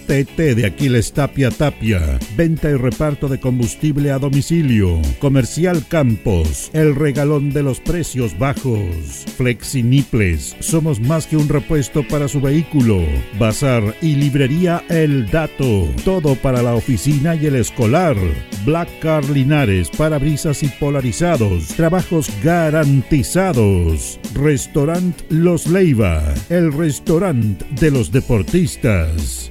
ATT de Aquiles Tapia Tapia, venta y reparto de combustible a domicilio. Comercial Campos, el regalón de los precios bajos. Flexiniples, somos más que un repuesto para su vehículo. Bazar y librería El todo para la oficina y el escolar. Black Car Linares, parabrisas y polarizados. Trabajos garantizados. Restaurant Los Leiva, el restaurante de los deportistas.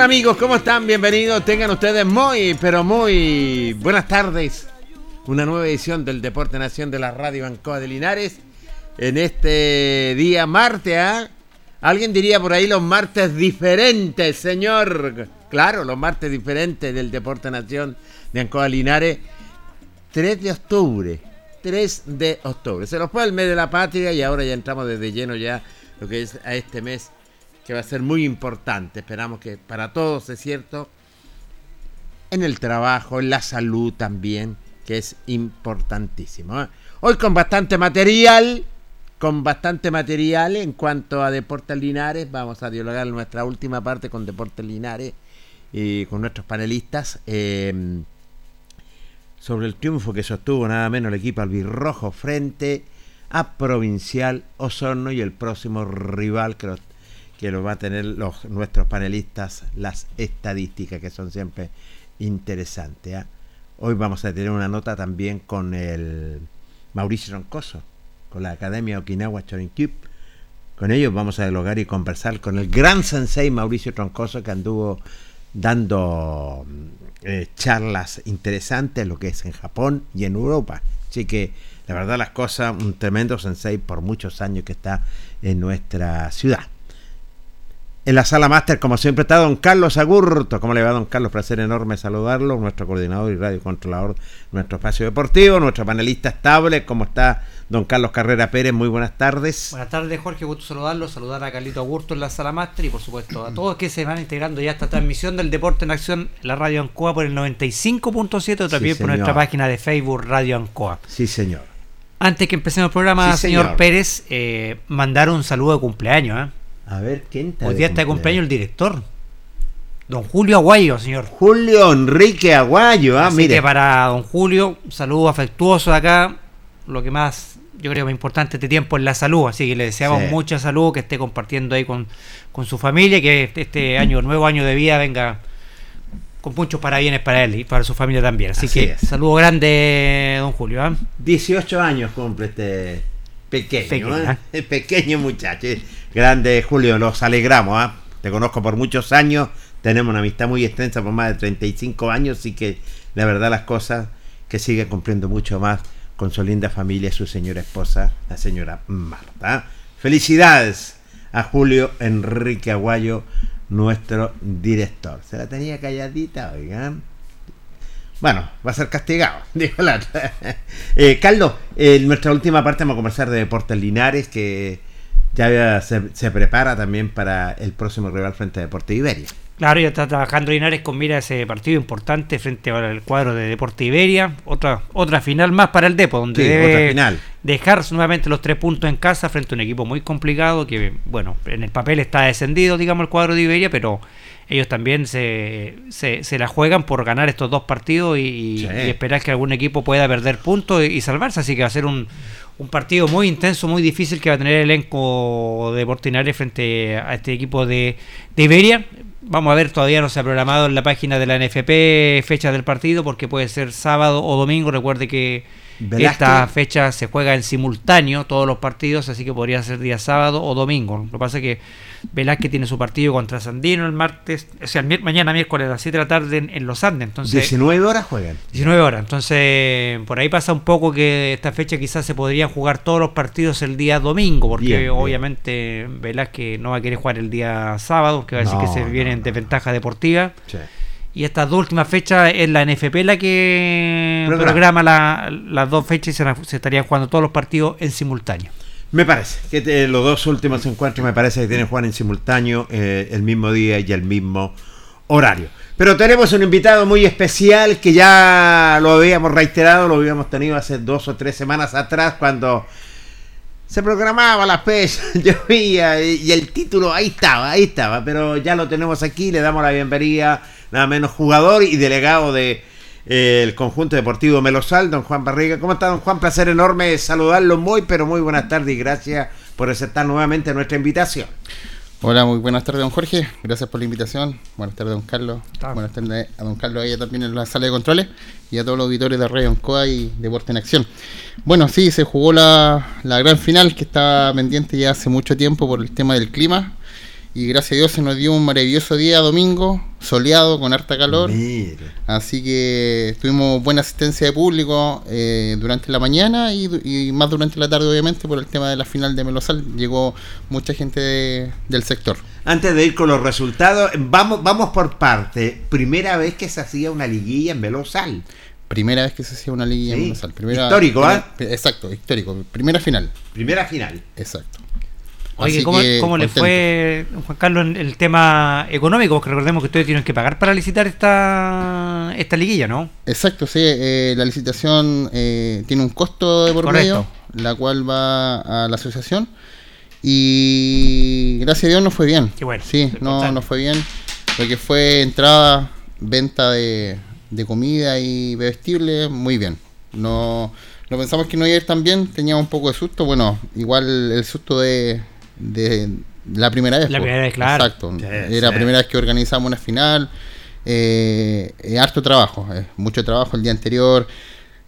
Amigos? ¿Cómo están? Bienvenidos. Tengan ustedes muy, pero muy buenas tardes. Una nueva edición del Deporte Nación de la Radio Bancoa de Linares. En este día martes, ¿ah? Alguien diría por ahí los martes diferentes, señor. Claro, los martes diferentes del Deporte Nación de Ancoa Linares. 3 de octubre. 3 de octubre. Se nos fue el mes de la patria y ahora ya entramos desde lleno ya lo que es a este mes que va a ser muy importante. Esperamos que para todos, es cierto, en el trabajo, en la salud también, que es importantísimo. ¿eh? Hoy con bastante material, con bastante material en cuanto a Deportes Linares. Vamos a dialogar nuestra última parte con Deportes Linares y con nuestros panelistas. Eh, sobre el triunfo que sostuvo nada menos el equipo albirrojo frente a Provincial Osorno y el próximo rival que los que lo va a tener los, nuestros panelistas, las estadísticas que son siempre interesantes. ¿ah? Hoy vamos a tener una nota también con el Mauricio Roncoso, con la Academia Okinawa Chorin Con ellos vamos a dialogar y conversar con el gran sensei Mauricio Troncoso que anduvo dando eh, charlas interesantes, lo que es en Japón y en Europa. Así que la verdad las cosas, un tremendo sensei por muchos años que está en nuestra ciudad. En la sala máster, como siempre, está don Carlos Agurto. ¿Cómo le va, don Carlos? Placer enorme saludarlo. Nuestro coordinador y radiocontrolador, nuestro espacio deportivo, nuestro panelista estable. ¿Cómo está don Carlos Carrera Pérez? Muy buenas tardes. Buenas tardes, Jorge. Gusto saludarlo. Saludar a Carlito Agurto en la sala máster y, por supuesto, a todos que se van integrando ya a esta transmisión del Deporte en Acción, la Radio Ancoa por el 95.7 o también por nuestra página de Facebook Radio Ancoa. Sí, señor. Antes que empecemos el programa, señor. Pérez, eh, mandar un saludo de cumpleaños. ¿eh? A ver, ¿quién está? Hoy día está de cumpleaños el director. Don Julio Aguayo, señor. Julio Enrique Aguayo, ah, Así mire. Que para don Julio, un saludo afectuoso acá. Lo que más yo creo que importante este tiempo es la salud, así que le deseamos mucha salud, que esté compartiendo ahí con, con su familia, que este año, nuevo año de vida, venga con muchos parabienes para él y para su familia también. Así, que saludo grande, don Julio. 18 ¿ah? años cumple este pequeño, ¿ah? pequeño muchacho. Grande Julio, los alegramos. ¿ah? Te conozco por muchos años, tenemos una amistad muy extensa por más de 35 años, así que la verdad las cosas que sigue cumpliendo mucho más con su linda familia y su señora esposa, la señora Marta. Felicidades a Julio Enrique Aguayo, nuestro director. Se la tenía calladita, oigan. Bueno, va a ser castigado, dijo la eh, Carlos, en nuestra última parte vamos a conversar de Deportes Linares, que ya se, se prepara también para el próximo rival frente a Deportes Iberia. Claro, ya está trabajando Linares con mira ese partido importante frente al cuadro de Deporte Iberia. Otra otra final más para el Depo, donde debe dejar nuevamente los tres puntos en casa frente a un equipo muy complicado que, bueno, en el papel está descendido, digamos, el cuadro de Iberia, pero ellos también se, se, la juegan por ganar estos dos partidos y, esperar que algún equipo pueda perder puntos y, salvarse. Así que va a ser un, un partido muy intenso, muy difícil que va a tener el elenco de Linares frente a este equipo de, de Iberia Vamos a ver, todavía no se ha programado en la página de la NFP fecha del partido porque puede ser sábado o domingo. Recuerde que esta fecha se juega en simultáneo todos los partidos, así que podría ser día sábado o domingo. Lo que pasa es que Velázquez tiene su partido contra Sandino el martes, o sea, mañana miércoles a las 7 de la tarde en, Los Andes. Entonces, 19 horas juegan. 19 horas. Entonces, por ahí pasa un poco que esta fecha quizás se podrían jugar todos los partidos el día domingo, porque obviamente Velázquez no va a querer jugar el día sábado, que va a decir que se viene en desventaja deportiva. Y estas dos últimas fechas es la NFP la que programa, las dos fechas y se, se estarían jugando todos los partidos en simultáneo. Me parece que los dos últimos encuentros me parece que tienen jugar en simultáneo eh, el mismo día y el mismo horario. Pero tenemos un invitado muy especial que ya lo habíamos reiterado, lo habíamos tenido hace dos o tres semanas atrás cuando se programaba la fecha, llovía y el título ahí estaba, ahí estaba, pero ya lo tenemos aquí, le damos la bienvenida, nada menos jugador y delegado de el conjunto deportivo Melosal, don Juan Barriga. ¿Cómo está, don Juan? Placer enorme saludarlo muy, pero muy buenas tardes y gracias por aceptar nuevamente nuestra invitación. Hola, muy buenas tardes, don Jorge. Gracias por la invitación. Buenas tardes, don Carlos. Buenas tardes a don Carlos, ahí también en la sala de controles y a todos los auditores de Radio Oncoa y Deporte en Acción. Bueno, sí, se jugó la, la gran final que estaba pendiente ya hace mucho tiempo por el tema del clima y gracias a Dios se nos dio un maravilloso día domingo, soleado, con harta calor. Así que tuvimos buena asistencia de público eh, durante la mañana y, más durante la tarde, obviamente, por el tema de la final de Melosal. Llegó mucha gente del sector. Antes de ir con los resultados, vamos, vamos por parte. Primera vez que se hacía una liguilla en Melosal. Primera vez que se hacía una liguilla en Melosal. histórico, ¿ah? Exacto, histórico. Primera final. Primera final. Exacto. Oye, ¿cómo, le fue, Juan Carlos, en el tema económico? Porque recordemos que ustedes tienen que pagar para licitar esta, esta liguilla, ¿no? Exacto, sí. Eh, la licitación eh, tiene un costo de por medio, la cual va a la asociación. Y gracias a Dios nos fue bien. Qué bueno. Sí, no, nos fue bien. Porque fue entrada, venta de, de comida y bebestible, muy bien. No, no pensamos que no iba a ir tan bien, teníamos un poco de susto. Bueno, igual el susto de de la primera vez. La primera vez, claro. Exacto. Era la primera vez que organizamos una final. Eh, eh harto trabajo, eh, mucho trabajo el día anterior.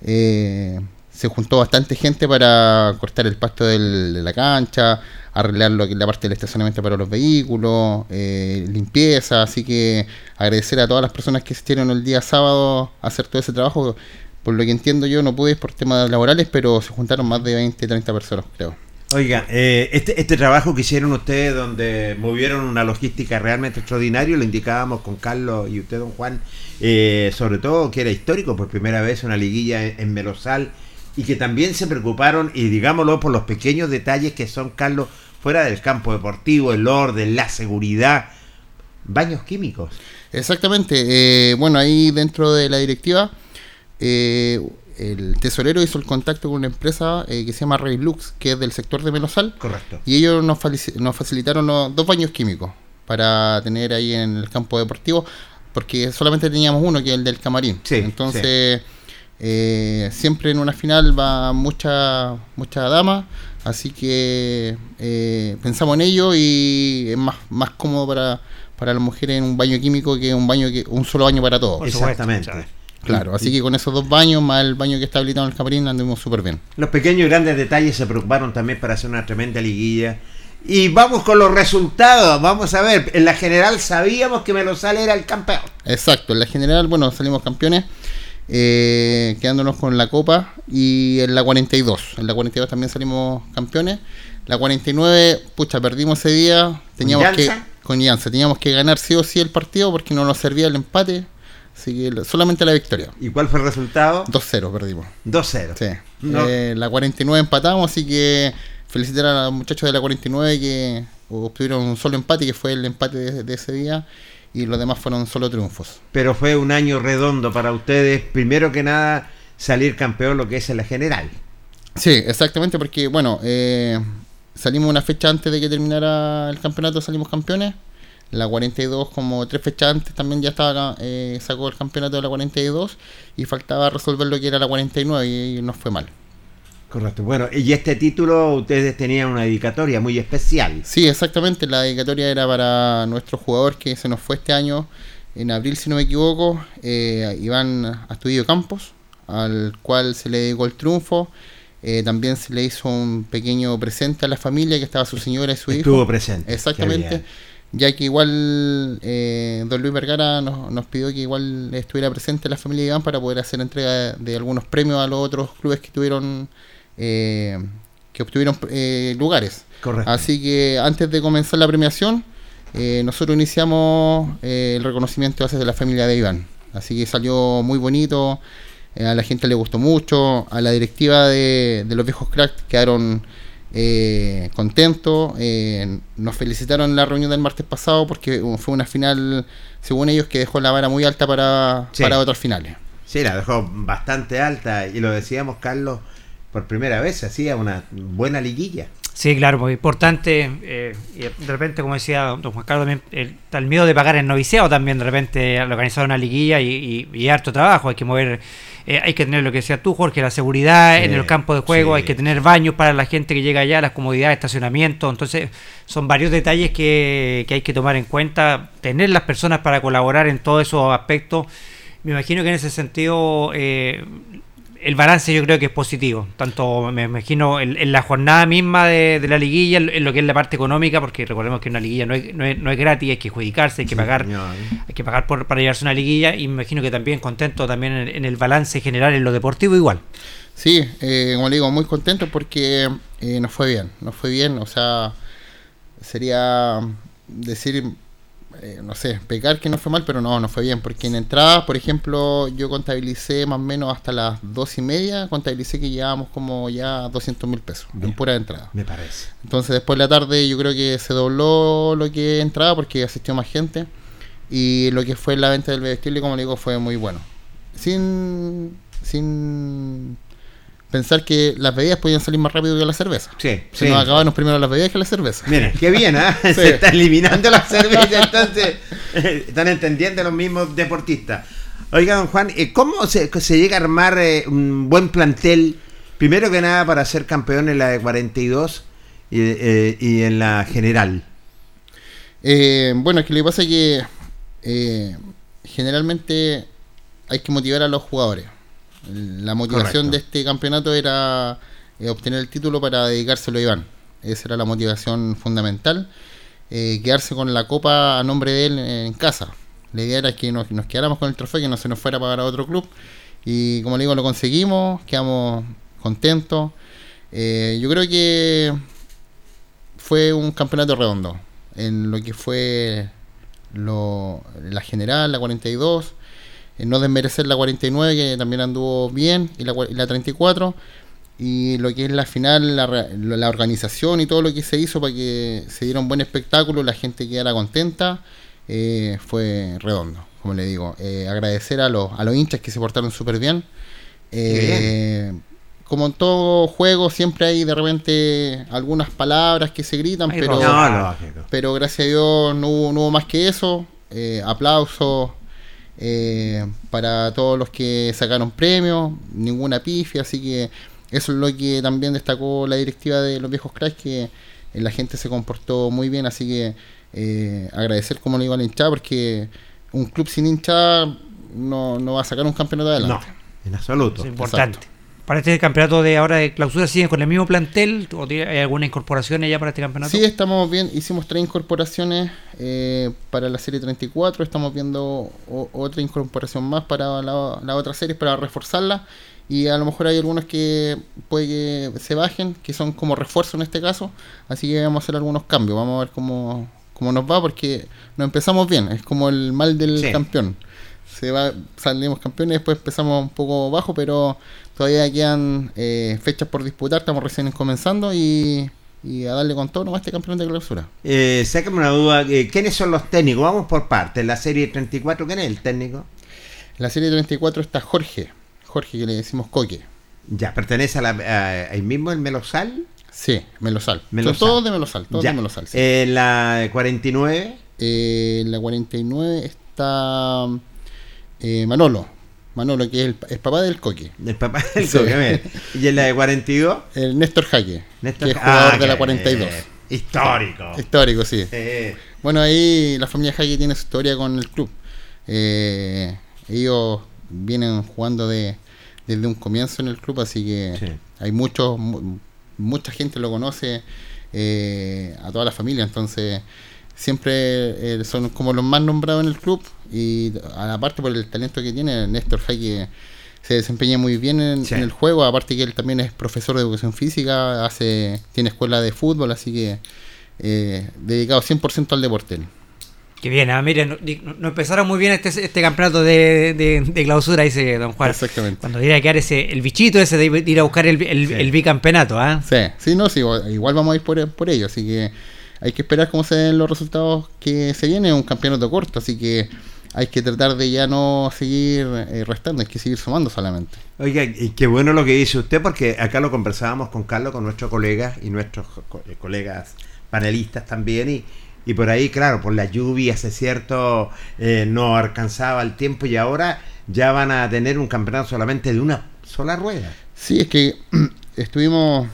Eh, se juntó bastante gente para cortar el pasto de la cancha, arreglar lo que la parte del estacionamiento para los vehículos, limpieza. Así que agradecer a todas las personas que asistieron el día sábado a hacer todo ese trabajo. Por lo que entiendo yo, no pude por temas laborales, pero se juntaron más de 20, 30 personas, creo. Oiga, eh, este, este trabajo que hicieron ustedes, donde movieron una logística realmente extraordinaria, lo indicábamos con Carlos y usted, don Juan, eh, sobre todo que era histórico, por primera vez una liguilla en, en Melosal, y que también se preocuparon, y digámoslo, por los pequeños detalles que son, Carlos, fuera del campo deportivo, el orden, la seguridad, baños químicos. Exactamente, eh, bueno, ahí dentro de la directiva eh, el tesorero hizo el contacto con una empresa eh, que se llama Lux, que es del sector de Melosal. Correcto. Y ellos nos, nos facilitaron dos baños químicos para tener ahí en el campo deportivo, porque solamente teníamos uno, que es el del camarín. Sí, Entonces, eh, siempre en una final va mucha, mucha dama, así que eh, pensamos en ello y es más, más cómodo para para las mujeres en un baño químico que un baño que un solo baño para todos. Exactamente. Claro, así que con esos dos baños, más el baño que está habilitado en el camarín, anduvimos súper bien. Los pequeños y grandes detalles se preocuparon también para hacer una tremenda liguilla. Y vamos con los resultados. Vamos a ver, en la general sabíamos que Melosal era el campeón. Exacto, en la general, bueno, salimos campeones, eh, quedándonos con la copa. Y en la 42, en la 42 también salimos campeones. La 49, pucha, perdimos ese día. Teníamos ¿Con que Llanza? con Llanza, teníamos que ganar sí o sí el partido porque no nos servía el empate. Así que solamente la victoria. ¿Y cuál fue el resultado? 2-0 perdimos. 2-0. Sí. No. Eh, la 49 empatamos, así que felicitar a los muchachos de la 49 que obtuvieron un solo empate, que fue el empate de, de ese día, y los demás fueron solo triunfos. Pero fue un año redondo para ustedes. Primero que nada, salir campeón, lo que es en la general. Sí, exactamente, porque bueno, eh, salimos una fecha antes de que terminara el campeonato, salimos campeones. La 42, como tres fechas antes, también ya estaba eh, sacó el campeonato de la 42 y faltaba resolver lo que era la 49 y, y nos fue mal. Correcto. Bueno, y este título ustedes tenían una dedicatoria muy especial. Sí, exactamente. La dedicatoria era para nuestro jugador que se nos fue este año, en abril, si no me equivoco, eh, Iván Astudillo Campos, al cual se le dedicó el triunfo. Eh, también se le hizo un pequeño presente a la familia, que estaba su señora y su Estuvo hijo. presente. Qué Exactamente. Ya que igual eh, don Luis Vergara nos, nos pidió que igual estuviera presente la familia de Iván para poder hacer entrega de, de algunos premios a los otros clubes que tuvieron eh, que obtuvieron eh, lugares. Correcto. Así que antes de comenzar la premiación, eh, nosotros iniciamos eh, el reconocimiento hacia la familia de Iván. Así que salió muy bonito, eh, a la gente le gustó mucho, a la directiva de, de los viejos cracks quedaron eh, contentos, eh, nos felicitaron en la reunión del martes pasado porque uh, fue una final, según ellos, que dejó la vara muy alta para, Sí. para otras finales. Sí, la dejó bastante alta y lo decíamos, Carlos, por primera vez se hacía una buena liguilla. Sí, claro, muy importante. eh, y de repente, como decía don Juan Carlos, también el, el miedo de pagar el noviciado también. De repente, al organizar una liguilla y, y- y harto trabajo, hay que mover, eh, hay que tener lo que decía tú, Jorge, la seguridad Sí, en el campo de juego, sí. hay que tener baños para la gente que llega allá, las comodidades, estacionamiento. Entonces, son varios detalles que, que hay que tomar en cuenta. Tener las personas para colaborar en todos esos aspectos. Me imagino que en ese sentido. eh, el balance yo creo que es positivo, tanto me imagino en, en la jornada misma de, de la liguilla, en, en lo que es la parte económica, porque recordemos que una liguilla no es, no es, no es gratis, hay que adjudicarse, hay que pagar, hay que pagar por, para llevarse una liguilla, y me imagino que también contento también en, en el balance general en lo deportivo igual. Sí, eh, como le digo, muy contento porque eh, nos fue bien, nos fue bien, o sea, sería decir, eh, no sé, pecar que no fue mal, pero no, nos fue bien, porque en entradas, por ejemplo, yo contabilicé más o menos hasta las dos y media, contabilicé que llevábamos como ya 200 mil pesos Bien. en pura entrada. Me parece. Entonces después de la tarde yo creo que se dobló lo que entraba porque asistió más gente y lo que fue la venta del vestible, como le digo, fue muy bueno. Sin, sin pensar que las bebidas podían salir más rápido que la cerveza. Sí, Se sí. nos acabaron primero las bebidas que la cerveza. Miren, qué bien. Sí. Se está eliminando la cerveza, entonces eh, están entendiendo los mismos deportistas. Oiga, don Juan, eh, ¿cómo se, se llega a armar eh, un buen plantel? Primero que nada, para ser campeón en la de 42 y, eh, y en la general. Eh, bueno, es que lo que pasa es que eh, generalmente hay que motivar a los jugadores. La motivación Correcto. de este campeonato era eh, obtener el título para dedicárselo a Iván. Esa era la motivación fundamental. Eh, quedarse con la copa a nombre de él en casa. La idea era que nos, nos quedáramos con el trofeo, que no se nos fuera para otro club. Y como le digo, lo conseguimos, quedamos contentos. Eh, yo creo que fue un campeonato redondo en lo que fue lo, la general, la 42, en no desmerecer la 49 que también anduvo bien y la, y la 34 y lo que es la final, la, la organización y todo lo que se hizo para que se diera un buen espectáculo, la gente quedara contenta, eh, fue redondo, como le digo. Eh, agradecer a los, a los hinchas que se portaron súper bien. Eh, como en todo juego, siempre hay de repente algunas palabras que se gritan, pero. No, pero gracias a Dios no hubo, no hubo más que eso. Eh, aplausos eh, para todos los que sacaron premios, ninguna pifia, así que eso es lo que también destacó la directiva de los viejos cracks, que eh, la gente se comportó muy bien, así que eh, agradecer, como le digo, a la hinchada, porque un club sin hinchada no, no va a sacar un campeonato adelante. No, en absoluto. Es importante. ¿Para este campeonato de ahora de clausura siguen con el mismo plantel o hay alguna incorporación ya para este campeonato? Sí, estamos bien, hicimos tres incorporaciones eh, para la serie 34, estamos viendo otra incorporación más para la, la otra serie para reforzarla y a lo mejor hay algunos que puede que se bajen, que son como refuerzo en este caso, así que vamos a hacer algunos cambios, vamos a ver cómo, cómo nos va porque nos empezamos bien, es como el mal del campeón. Se va, salimos campeones después empezamos un poco bajo, pero todavía quedan eh, fechas por disputar, estamos recién comenzando y, a darle con todo a este campeonato de clausura. Eh, sácame una duda, eh, ¿quiénes son los técnicos? Vamos por partes, la serie 34, ¿quién es el técnico? La serie 34 está Jorge, Jorge, que le decimos Coque. Ya, ¿pertenece a la, ahí mismo el Melosal? Sí, Melosal. Melosal. Son todos de Melosal, todos de Melosal. Sí. Eh, ¿La 49? Eh, la 49 está eh, Manolo. Manolo, que es el, papá del Coque. El papá del Coque, ¿Y en la de 42? El Néstor Jaque, Néstor que es jugador de la 42. histórico. Histórico, sí. Bueno, ahí la familia Jaque tiene su historia con el club. Eh, ellos vienen jugando de, desde un comienzo en el club, así que hay muchos, mucha gente lo conoce, eh, a toda la familia, entonces siempre eh, son como los más nombrados en el club y aparte por el talento que tiene, Néstor Jaque se desempeña muy bien en, el juego, aparte que él también es profesor de educación física, hace tiene escuela de fútbol, así que eh, dedicado 100% al deporte. Que bien, ah, miren, no, empezaron muy bien este, este campeonato de, clausura, dice don Juan. Exactamente. Cuando diera que ese, el bichito ese de ir a buscar el, bicampeonato, ¿ah? Sí, sí, no, sí, igual vamos a ir por, por ello, así que hay que esperar cómo se den los resultados que se viene, un campeonato corto, así que hay que tratar de ya no seguir eh, restando, hay que seguir sumando solamente. Oiga, y qué bueno lo que dice usted, porque acá lo conversábamos con Carlos, con nuestros colegas y nuestros colegas panelistas también, y y por ahí, claro, por la lluvia, es cierto, eh, no alcanzaba el tiempo y ahora ya van a tener un campeonato solamente de una sola rueda. Sí, es que estuvimos,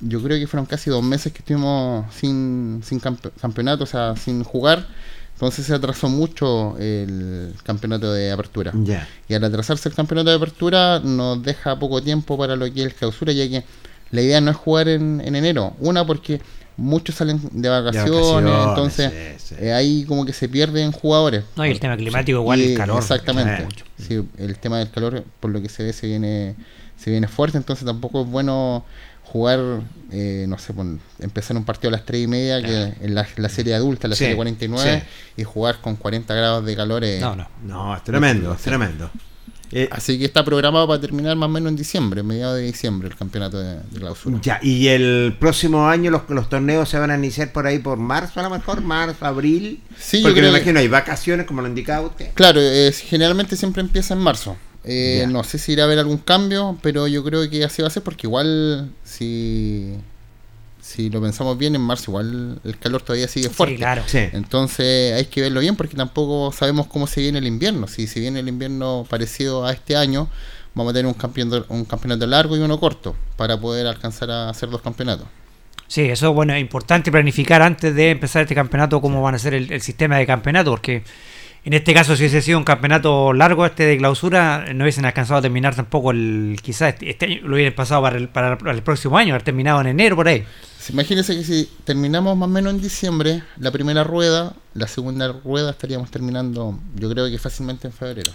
yo creo que fueron casi dos meses que estuvimos sin, sin campeonato, o sea, sin jugar. Entonces se atrasó mucho el campeonato de apertura. Ya. Y al atrasarse el campeonato de apertura nos deja poco tiempo para lo que es clausura, ya que la idea no es jugar en, en enero. Una porque muchos salen de vacaciones, entonces eh, ahí como que se pierden jugadores. No, y el tema climático igual, el calor. Exactamente. Sí, el tema del calor, por lo que se ve, se viene, se viene fuerte, entonces tampoco es bueno jugar, eh, no sé, empezar un partido a las 3 y media, que en la, serie adulta, la serie 49, y jugar con 40 grados de calor. no, no. No, es tremendo, es tremendo. Eh, Así que está programado para terminar más o menos en diciembre, mediados de diciembre, el campeonato de, clausura. Ya, y el próximo año los, los torneos se van a iniciar por ahí por marzo, a lo mejor, marzo, abril. Sí, porque yo me imagino hay vacaciones, como lo indicaba usted. Claro, generalmente siempre empieza en marzo. Eh, no sé si irá a haber algún cambio, pero yo creo que así va a ser porque igual si si lo pensamos bien, en marzo igual el calor todavía sigue fuerte. claro. Entonces hay que verlo bien porque tampoco sabemos cómo se viene el invierno. Si se viene el invierno parecido a este año, vamos a tener un campeonato, un campeonato largo y uno corto para poder alcanzar a hacer dos campeonatos. Sí, eso bueno, es importante planificar antes de empezar este campeonato cómo van a ser el, sistema de campeonato, porque en este caso, si hubiese sido un campeonato largo este de clausura, no hubiesen alcanzado a terminar tampoco el. Quizás este, este, año lo hubiesen pasado para el, para el próximo año, haber terminado en enero por ahí. Imagínense que si terminamos más o menos en diciembre, la primera rueda, la segunda rueda estaríamos terminando, yo creo que fácilmente en febrero.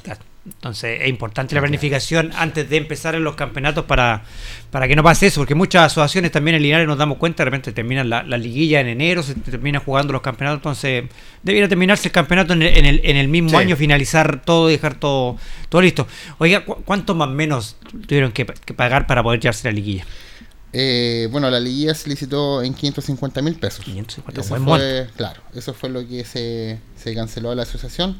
Entonces es importante la planificación antes de empezar en los campeonatos para, para que no pase eso, porque muchas asociaciones también en Linares nos damos cuenta, de repente terminan la, liguilla en enero, se terminan jugando los campeonatos, entonces debiera terminarse el campeonato en el, en el, mismo año, finalizar todo, dejar todo, todo listo. Oiga, ¿cuánto más o menos tuvieron que, que pagar para poder llevarse la liguilla? Eh, bueno, la liguilla se licitó en 550 mil pesos. 550, eso fue, claro, eso fue lo que se, se canceló a la asociación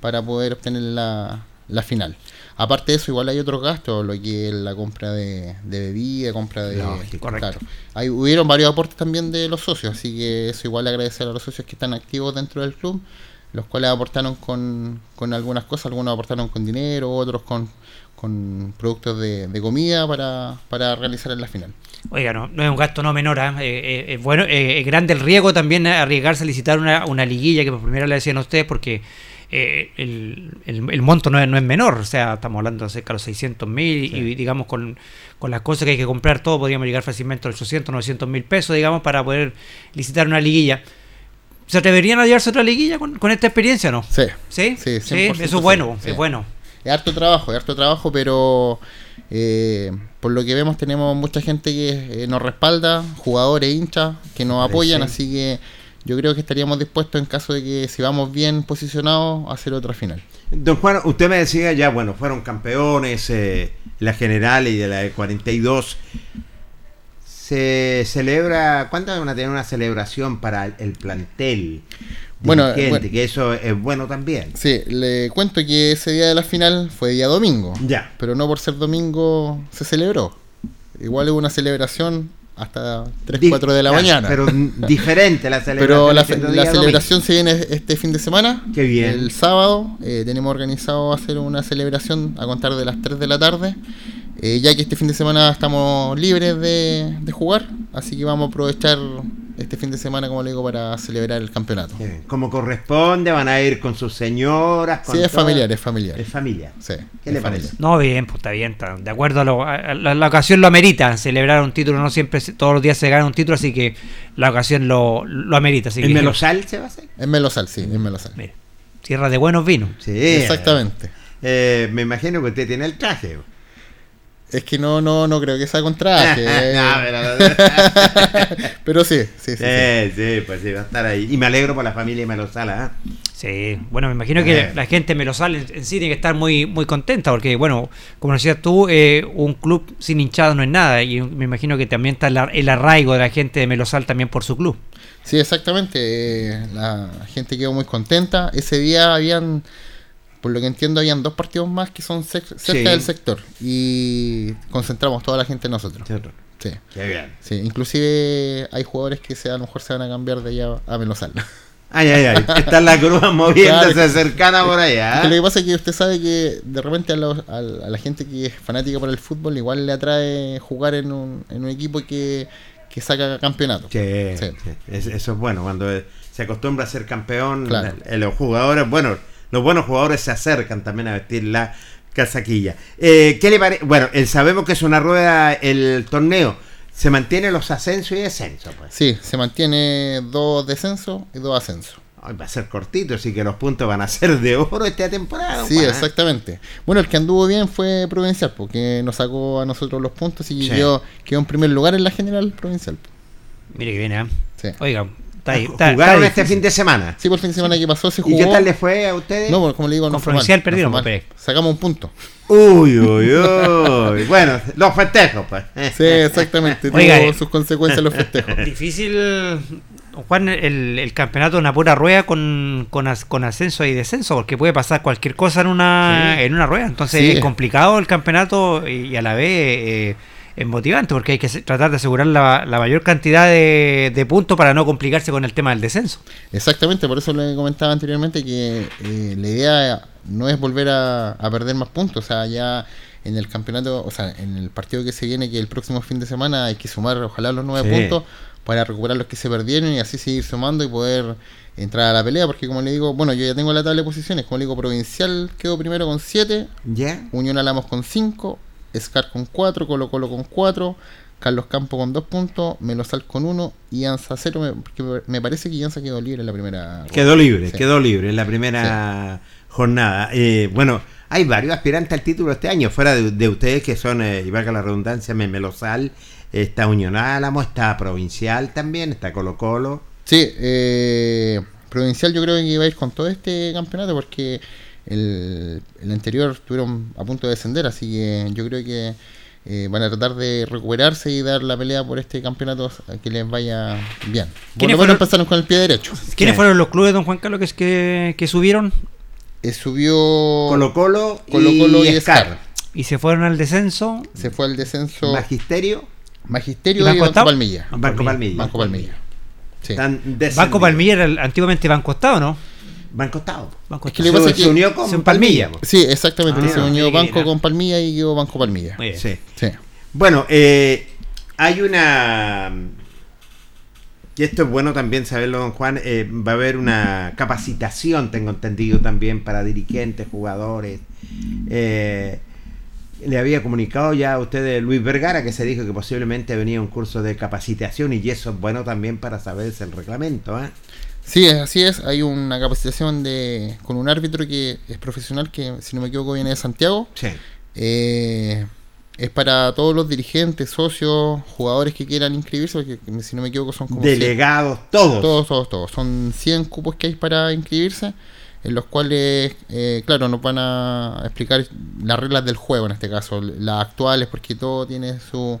para poder obtener la, la final. Aparte de eso, igual hay otros gastos, lo que es la compra de, de bebida, compra de... claro. Hay, hubieron varios aportes también de los socios, así que eso igual agradecer a los socios que están activos dentro del club. los cuales aportaron con, con algunas cosas, algunos aportaron con dinero, otros con, con productos de, comida para, para, realizar en la final. Oiga, no, no es un gasto no menor, ¿eh? Eh, eh, es bueno, es grande el riesgo también arriesgarse a licitar una, una liguilla que por primera le decían a ustedes porque el, el, monto no es, no es menor, o sea, estamos hablando de cerca de los 600 mil y digamos con, con las cosas que hay que comprar todo podríamos llegar fácilmente a los 800, 900 mil pesos, digamos, para poder licitar una liguilla. ¿Se atreverían a llevarse otra liguilla con, esta experiencia no? Sí. ¿Sí? Sí, eso es bueno, es bueno. Es harto trabajo, es harto trabajo, pero eh, por lo que vemos tenemos mucha gente que eh, nos respalda, jugadores, hinchas, que nos apoyan, así que yo creo que estaríamos dispuestos en caso de que si vamos bien posicionados a hacer otra final. Don Juan, usted me decía ya, bueno, fueron campeones, eh, la general y de la de 42 se celebra, ¿cuánto van a tener una celebración para el plantel? Bueno, que eso es bueno también. Sí, le cuento que ese día de la final fue día domingo. Ya. Pero no por ser domingo se celebró. Igual hubo una celebración hasta 3, 4 de la mañana. Pero diferente la celebración. Pero la, celebración se viene este fin de semana. Qué bien. El sábado eh, tenemos organizado hacer una celebración a contar de las 3 de la tarde. Eh, ya que este fin de semana estamos libres de, de jugar, así que vamos a aprovechar este fin de semana, como le digo, para celebrar el campeonato. Como corresponde, van a ir con sus señoras. sí, es familiar, es familiar. Es familia. Sí, ¿Qué le parece? No, bien, pues está bien, está, de acuerdo a, lo, la, ocasión lo amerita, celebrar un título, no siempre, todos los días se gana un título, así que la ocasión lo, lo amerita. Así ¿En Melosal se va a hacer? En Melosal, sí, en Melosal. Mira, tierra de buenos vinos. Sí. Exactamente. Eh, me imagino que usted tiene el traje. Es que no, no, no creo que sea con traje. pero... sí, sí, sí, sí. pues sí, va a estar ahí. Y me alegro por la familia de Melosala. ¿eh? Sí, bueno, me imagino que eh. la gente de Melosala en, sí tiene que estar muy, muy contenta, porque, bueno, como decías tú, eh, un club sin hinchado no es nada. Y me imagino que también está el arraigo de la gente de Melosal también por su club. Sí, exactamente. Eh, la gente quedó muy contenta. Ese día habían por lo que entiendo, habían dos partidos más que son cerca del sector. Y concentramos toda la gente en nosotros. Sí. Qué bien. Sí, inclusive hay jugadores que se, a lo mejor se van a cambiar de allá a Melosal. Ay, ay, ay. Está la cruz moviéndose cercana por allá. lo que pasa es que usted sabe que de repente a, la gente que es fanática por el fútbol igual le atrae jugar en un, en un equipo que, que saca campeonato. Sí, eso es bueno. Cuando se acostumbra a ser campeón, los jugadores, bueno los buenos jugadores se acercan también a vestir la casaquilla. Eh, ¿Qué le parece? Bueno, sabemos que es una rueda el torneo. ¿Se mantiene los ascensos y descensos? Pues? Sí, se mantiene dos descensos y dos ascensos. va a ser cortito, así que los puntos van a ser de oro esta temporada. Sí, exactamente. Bueno, el que anduvo bien fue Provincial, porque nos sacó a nosotros los puntos y quedó, en primer lugar en la general Provincial. Mire que viene, ¿eh? Sí. Oiga, ¿Jugaron este fin de semana? Sí, por el fin de semana que pasó se jugó. ¿Y qué tal le fue a ustedes? No, como le digo, no Provincial perdieron, Sacamos un punto. Uy, uy, uy. bueno, los festejos, pues. Sí, exactamente. Tuvo sus consecuencias los festejos. Difícil, Juan, el, campeonato de una pura rueda con, con, ascenso y descenso, porque puede pasar cualquier cosa en una, en una rueda. Entonces es complicado el campeonato y a la vez. Eh, es motivante porque hay que tratar de asegurar la, mayor cantidad de, puntos para no complicarse con el tema del descenso. Exactamente, por eso le comentaba anteriormente que eh, la idea no es volver a, perder más puntos, o sea, ya en el campeonato, o sea, en el partido que se viene, que el próximo fin de semana hay que sumar ojalá los nueve puntos para recuperar los que se perdieron y así seguir sumando y poder entrar a la pelea, porque como le digo, bueno, yo ya tengo la tabla de posiciones, como le digo, Provincial quedó primero con 7, Unión Alamos con 5, Scar con 4, Colo Colo con 4, Carlos Campo con 2 puntos, Melosal con 1 y Anza 0, me, me parece que Anza quedó libre en la primera. Quedó libre, quedó libre en la primera jornada. Eh, bueno, hay varios aspirantes al título este año, fuera de, ustedes que son, eh, y valga la redundancia, Melosal, está Unión Álamo, está Provincial también, está Colo Colo. Sí, eh, Provincial yo creo que iba a ir con todo este campeonato porque el, anterior estuvieron a punto de descender, así que yo creo que eh, van a tratar de recuperarse y dar la pelea por este campeonato que les vaya bien. Bueno, bueno empezaron con el pie derecho. ¿Quiénes fueron los clubes, don Juan Carlos, que, que, subieron? Eh, subió Colo Colo, y, Scar. ¿Y se fueron al descenso? Se fue al descenso. Magisterio. Magisterio y, Banco, Palmilla. Banco Palmilla. Banco Palmilla. Banco Palmilla era antiguamente Banco Estado, ¿no? Banco Estado. Banco Estado. se, se, unió con Palmilla. Sí, exactamente. Ah, se unió Banco con Palmilla y yo Banco Palmilla. Sí. sí. Bueno, eh, hay una y esto es bueno también saberlo, don Juan. Eh, va a haber una capacitación, tengo entendido, también para dirigentes, jugadores. Eh, le había comunicado ya a usted Luis Vergara que se dijo que posiblemente venía un curso de capacitación y eso es bueno también para saberse el reglamento. ¿eh? Sí, así es. Hay una capacitación de con un árbitro que es profesional, que si no me equivoco viene de Santiago. Sí. Eh, es para todos los dirigentes, socios, jugadores que quieran inscribirse, porque si no me equivoco son como... Delegados, todos. Todos, todos, todos. Son 100 cupos que hay para inscribirse, en los cuales, eh, claro, nos van a explicar las reglas del juego en este caso, las actuales, porque todo tiene sus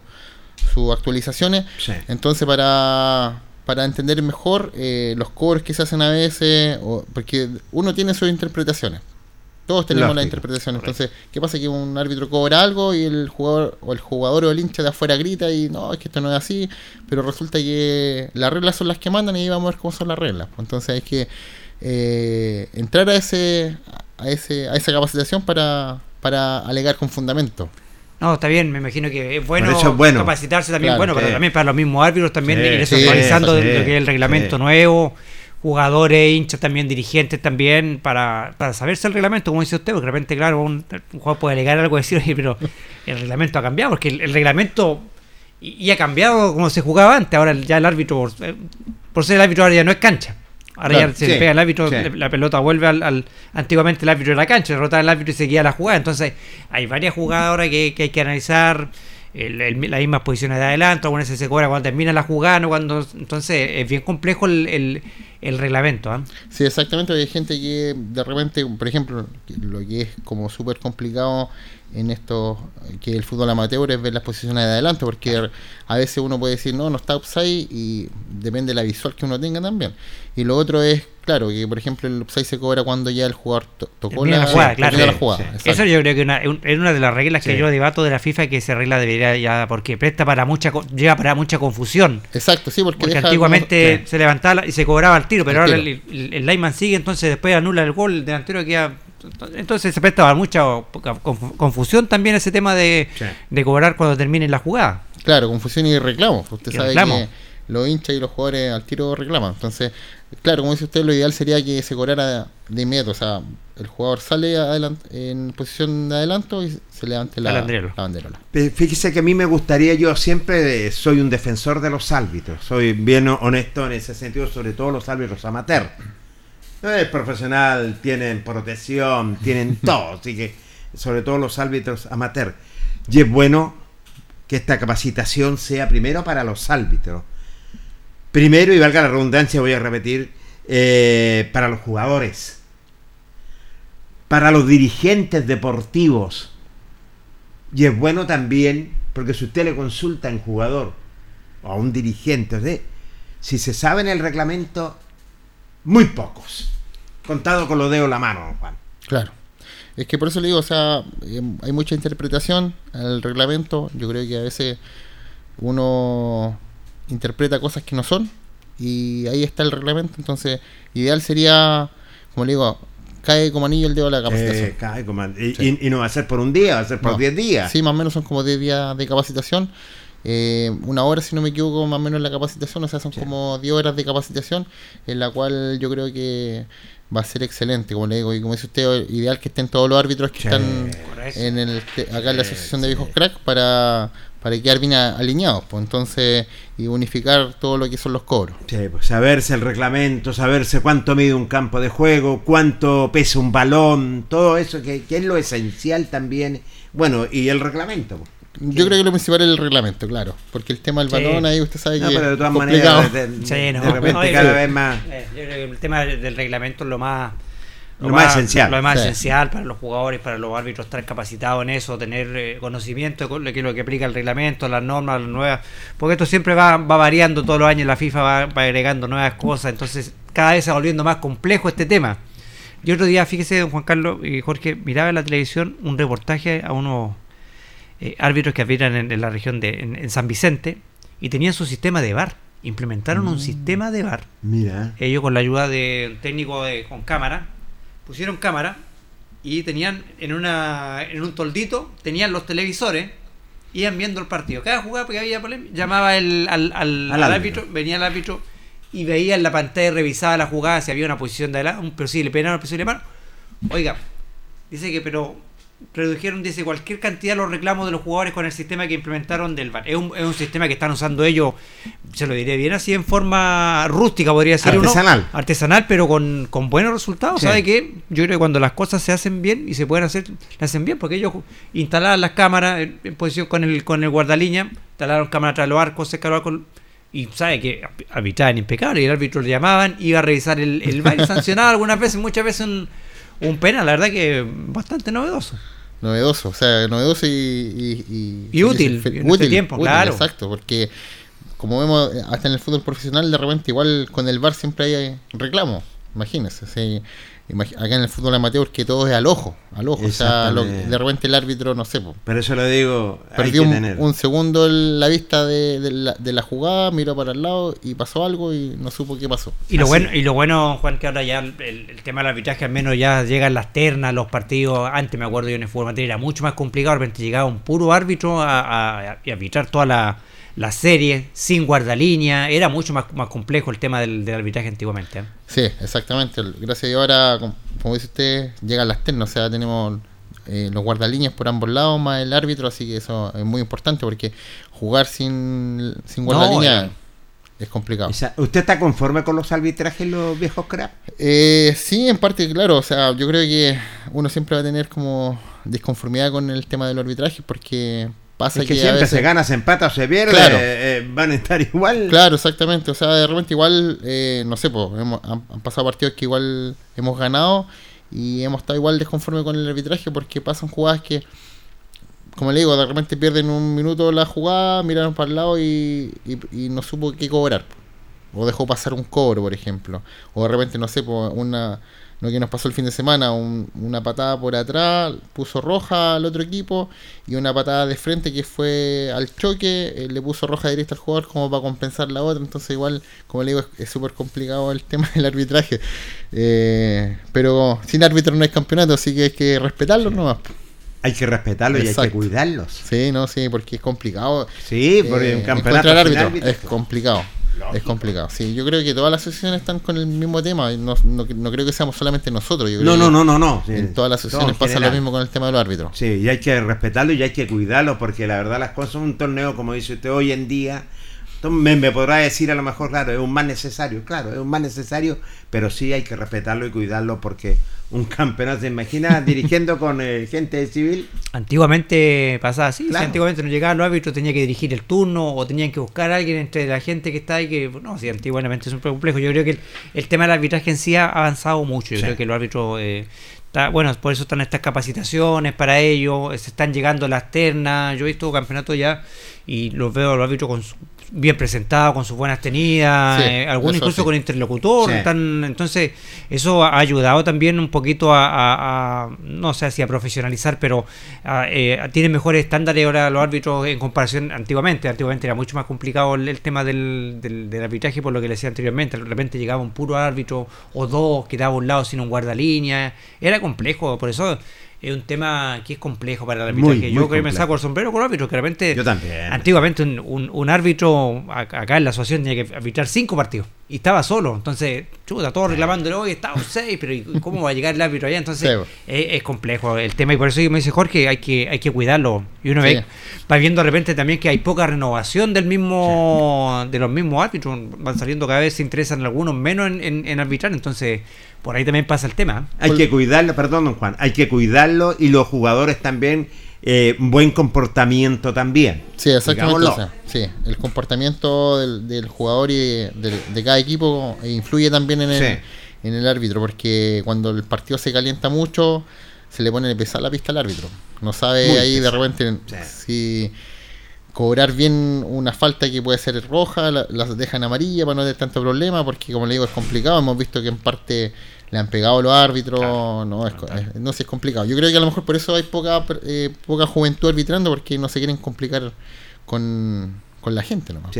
su actualizaciones. Entonces, para, para entender mejor eh, los cobros que se hacen a veces, porque uno tiene sus interpretaciones. Todos tenemos la interpretación. Entonces, ¿qué pasa? Que un árbitro cobra algo y el jugador o el jugador o el hincha de afuera grita y no, es que esto no es así, pero resulta que las reglas son las que mandan y vamos a ver cómo son las reglas. Entonces hay que eh, entrar a ese, a ese a esa capacitación para, para alegar con fundamento. No, está bien, me imagino que es bueno, capacitarse también, bueno, pero también para los mismos árbitros también ir actualizando lo que es el reglamento nuevo jugadores, hinchas también, dirigentes también, para, para saberse el reglamento, como dice usted, porque de repente, claro, un, jugador puede alegar algo y decir, pero el reglamento ha cambiado, porque el, reglamento y, ha cambiado como se jugaba antes, ahora ya el árbitro, por, ser el árbitro ahora ya no es cancha. Ahora ya se le pega el árbitro, la pelota vuelve al, Antiguamente el árbitro era cancha, derrotaba el árbitro y seguía la jugada. Entonces, hay varias jugadas ahora que, que hay que analizar las mismas posiciones de adelanto, algunas veces se cobra cuando termina la jugada, cuando entonces es bien complejo el, el, reglamento. ¿ah? Sí, exactamente, hay gente que de repente, por ejemplo, lo que es como súper complicado en esto que el fútbol amateur es ver las posiciones de adelante, porque a veces uno puede decir, no, no está upside y depende de la visual que uno tenga también. Y lo otro es, claro, que por ejemplo el upside se cobra cuando ya el jugador tocó la, jugada. Claro, Eso yo creo que una, es una de las reglas que yo debato de la FIFA que esa regla debería ya, porque presta para mucha, lleva para mucha confusión. Exacto, sí, porque, antiguamente se levantaba y se cobraba tiro, pero ahora el, el, lineman sigue, entonces después anula el gol, el delantero queda entonces se presta mucha confusión también ese tema de, cobrar cuando termine la jugada. Claro, confusión y reclamo. Usted sabe que los hinchas y los jugadores al tiro reclaman. Entonces, claro, como dice usted, lo ideal sería que se cobrara de inmediato. O sea, el jugador sale en posición de adelanto y se levante la, la banderola. Fíjese que a mí me gustaría, yo siempre soy un defensor de los árbitros. Soy bien honesto en ese sentido, sobre todo los árbitros amateur es profesional, tienen protección, tienen todo, así que sobre todo los árbitros amateur. Y es bueno que esta capacitación sea primero para los árbitros. Primero, y valga la redundancia, voy a repetir, eh, para los jugadores, para los dirigentes deportivos. Y es bueno también, porque si usted le consulta a un jugador o a un dirigente, si se sabe en el reglamento, muy pocos. Contado con los dedos en la mano, Juan. Claro. Es que por eso le digo, o sea, em, hay mucha interpretación al reglamento. Yo creo que a veces uno interpreta cosas que no son y ahí está el reglamento. Entonces, ideal sería, como le digo, cae como anillo el dedo la capacitación. Eh, cae como, y, y, no va a ser por un día, va a ser por 10 días. Sí, más o menos son como 10 días de capacitación. Eh, una hora, si no me equivoco, más o menos la capacitación, o sea, son como 10 horas de capacitación, en la cual yo creo que va a ser excelente, como le digo, y como dice usted, ideal que estén todos los árbitros que están en el, acá en la Asociación de Viejos Crack para, para quedar bien alineados, pues entonces, y unificar todo lo que son los cobros. pues saberse el reglamento, saberse cuánto mide un campo de juego, cuánto pesa un balón, todo eso que, que es lo esencial también, bueno, y el reglamento. Pues. Yo creo que lo principal es el reglamento, claro. Porque el tema del balón ahí usted sabe no, que. Pero de todas maneras, de, repente cada vez más. Eh, yo creo que el tema del reglamento es lo más. Lo, más, esencial. Lo más esencial para los jugadores, para los árbitros estar capacitados en eso, tener eh, conocimiento de lo que aplica el reglamento, las normas, las nuevas. Porque esto siempre va, va variando todos los años, la FIFA va, va agregando nuevas cosas, entonces cada vez se va volviendo más complejo este tema. Yo otro día, fíjese, don Juan Carlos y Jorge, miraba en la televisión un reportaje a unos eh, árbitros que habitan en, la región de en, San Vicente y tenían su sistema de bar. implementaron un mm. sistema de bar. Mira. Ellos con la ayuda de un técnico con cámara, pusieron cámara y tenían en una en un toldito, tenían los televisores, iban viendo el partido. Cada jugada que había llamaba el, al, al, árbitro, venía el árbitro y veía en la pantalla, revisaba la jugada si había una posición de un posible penal un posible mano. Oiga, dice que pero redujeron, dice, cualquier cantidad los reclamos de los jugadores con el sistema que implementaron del VAR. Es un, es un sistema que están usando ellos, se lo diré bien así, en forma rústica, podría ser. Artesanal. artesanal, pero con, con buenos resultados. ¿Sabe qué? Yo creo que cuando las cosas se hacen bien y se pueden hacer, las hacen bien, porque ellos instalaron las cámaras en, posición con el, con el guardalínea, instalaron cámaras tras los arcos, se con y sabe que arbitraban impecable y el árbitro le llamaban, iba a revisar el, el VAR y sancionaba algunas veces, muchas veces un un penal, la verdad que bastante novedoso. Novedoso, o sea, novedoso y... Y, útil, en este tiempo, claro. Exacto, porque como vemos, hasta en el fútbol profesional, de repente igual con el VAR siempre hay reclamos, imagínense. ¿sí? Acá en el fútbol amateur que todo es al ojo, al ojo. O sea, de repente el árbitro, no sé. Pero eso lo digo. Perdió un, segundo en la vista de, la, jugada, miró para el lado y pasó algo y no supo qué pasó. Y lo bueno, y lo bueno, Juan, que ahora ya el, tema del arbitraje al menos ya llegan las ternas, los partidos. Antes me acuerdo yo en el fútbol amateur era mucho más complicado, de repente llegaba un puro árbitro a, a, a arbitrar toda la la serie, sin guardalínea, era mucho más, más complejo el tema del, arbitraje antiguamente. ¿eh? Sí, exactamente. Gracias a Dios ahora, como dice usted, llegan las ternas, o sea, tenemos eh, los guardalíneas por ambos lados más el árbitro, así que eso es muy importante porque jugar sin, sin guardalínea... es complicado. ¿Usted está conforme con los arbitrajes los viejos crap? Eh, sí, en parte, claro. O sea, yo creo que uno siempre va a tener como disconformidad con el tema del arbitraje porque Pasa que, siempre se gana, se empata o se pierde, eh, van a estar igual. Claro, exactamente. O sea, de repente igual, eh, no sé, pues, han, pasado partidos que igual hemos ganado y hemos estado igual desconforme con el arbitraje porque pasan jugadas que, como le digo, de repente pierden un minuto la jugada, miraron para el lado y, y no supo qué cobrar. O dejó pasar un cobro, por ejemplo. O de repente, no sé, pues, una lo que nos pasó el fin de semana, una patada por atrás, puso roja al otro equipo y una patada de frente que fue al choque, eh, le puso roja directa al jugador como para compensar la otra, entonces igual, como le digo, es súper complicado el tema del arbitraje. Eh, pero sin árbitro no hay campeonato, así que hay que respetarlo nomás. Hay que respetarlos y hay que cuidarlos. Sí, no, sí, porque es complicado. Sí, porque un eh, campeonato árbitro es complicado. Es complicado. Sí, yo creo que todas las sesiones están con el mismo tema. No, no, creo que seamos solamente nosotros. no, no, no, no, no. en todas las sesiones pasa lo mismo con el tema del árbitro. Sí, y hay que respetarlo y hay que cuidarlo porque la verdad las cosas son un torneo, como dice usted, hoy en día me, me, podrá decir a lo mejor, claro, es un más necesario, claro, es un más necesario, pero sí hay que respetarlo y cuidarlo porque un campeonato, ¿se imagina dirigiendo con eh, gente civil? Antiguamente pasaba así, antiguamente no llegaba el árbitro, tenía que dirigir el turno o tenían que buscar a alguien entre la gente que está ahí, que no, sí, antiguamente es un complejo. Yo creo que el, tema del arbitraje en sí ha avanzado mucho, yo creo que el árbitro... Eh, bueno, por eso están estas capacitaciones para ello, se están llegando las ternas, yo he visto campeonatos ya y los veo a los árbitros con bien presentado, con sus buenas tenidas, eh, algunos incluso con interlocutor. entonces, eso ha ayudado también un poquito a, no sé si a profesionalizar, pero eh, tiene mejores estándares ahora los árbitros en comparación antiguamente. Antiguamente era mucho más complicado el, tema del, del, arbitraje, por lo que le decía anteriormente. De repente llegaba un puro árbitro o dos, quedaba a un lado sin un guardalínea. Era complejo, por eso es un tema que es complejo para el arbitraje. Yo creo que me saco el sombrero con árbitros, que realmente. Yo también. Antiguamente un, un, árbitro acá en la asociación tenía que arbitrar cinco partidos y estaba solo. Entonces, chuta, todos reclamándolo hoy, estaba seis, pero ¿cómo va a llegar el árbitro allá? Entonces, es, complejo el tema y por eso me dice Jorge, hay que, hay que cuidarlo. Y uno ve, va viendo de repente también que hay poca renovación del mismo de los mismos árbitros. Van saliendo cada vez se interesan algunos menos en, en arbitrar. Entonces por ahí también pasa el tema. Hay que cuidarlo, perdón, don Juan, hay que cuidarlo y los jugadores también, eh, buen comportamiento también. Sí, exactamente. sí, el comportamiento del, jugador y de, cada equipo influye también en el, en el árbitro, porque cuando el partido se calienta mucho, se le pone pesar la pista al árbitro. No sabe ahí de repente si cobrar bien una falta que puede ser roja, las dejan amarilla para no tener tanto problema, porque como le digo es complicado, hemos visto que en parte le han pegado los árbitros, no, es, no sé, es complicado. Yo creo que a lo mejor por eso hay poca, eh, poca juventud arbitrando, porque no se quieren complicar con, la gente nomás.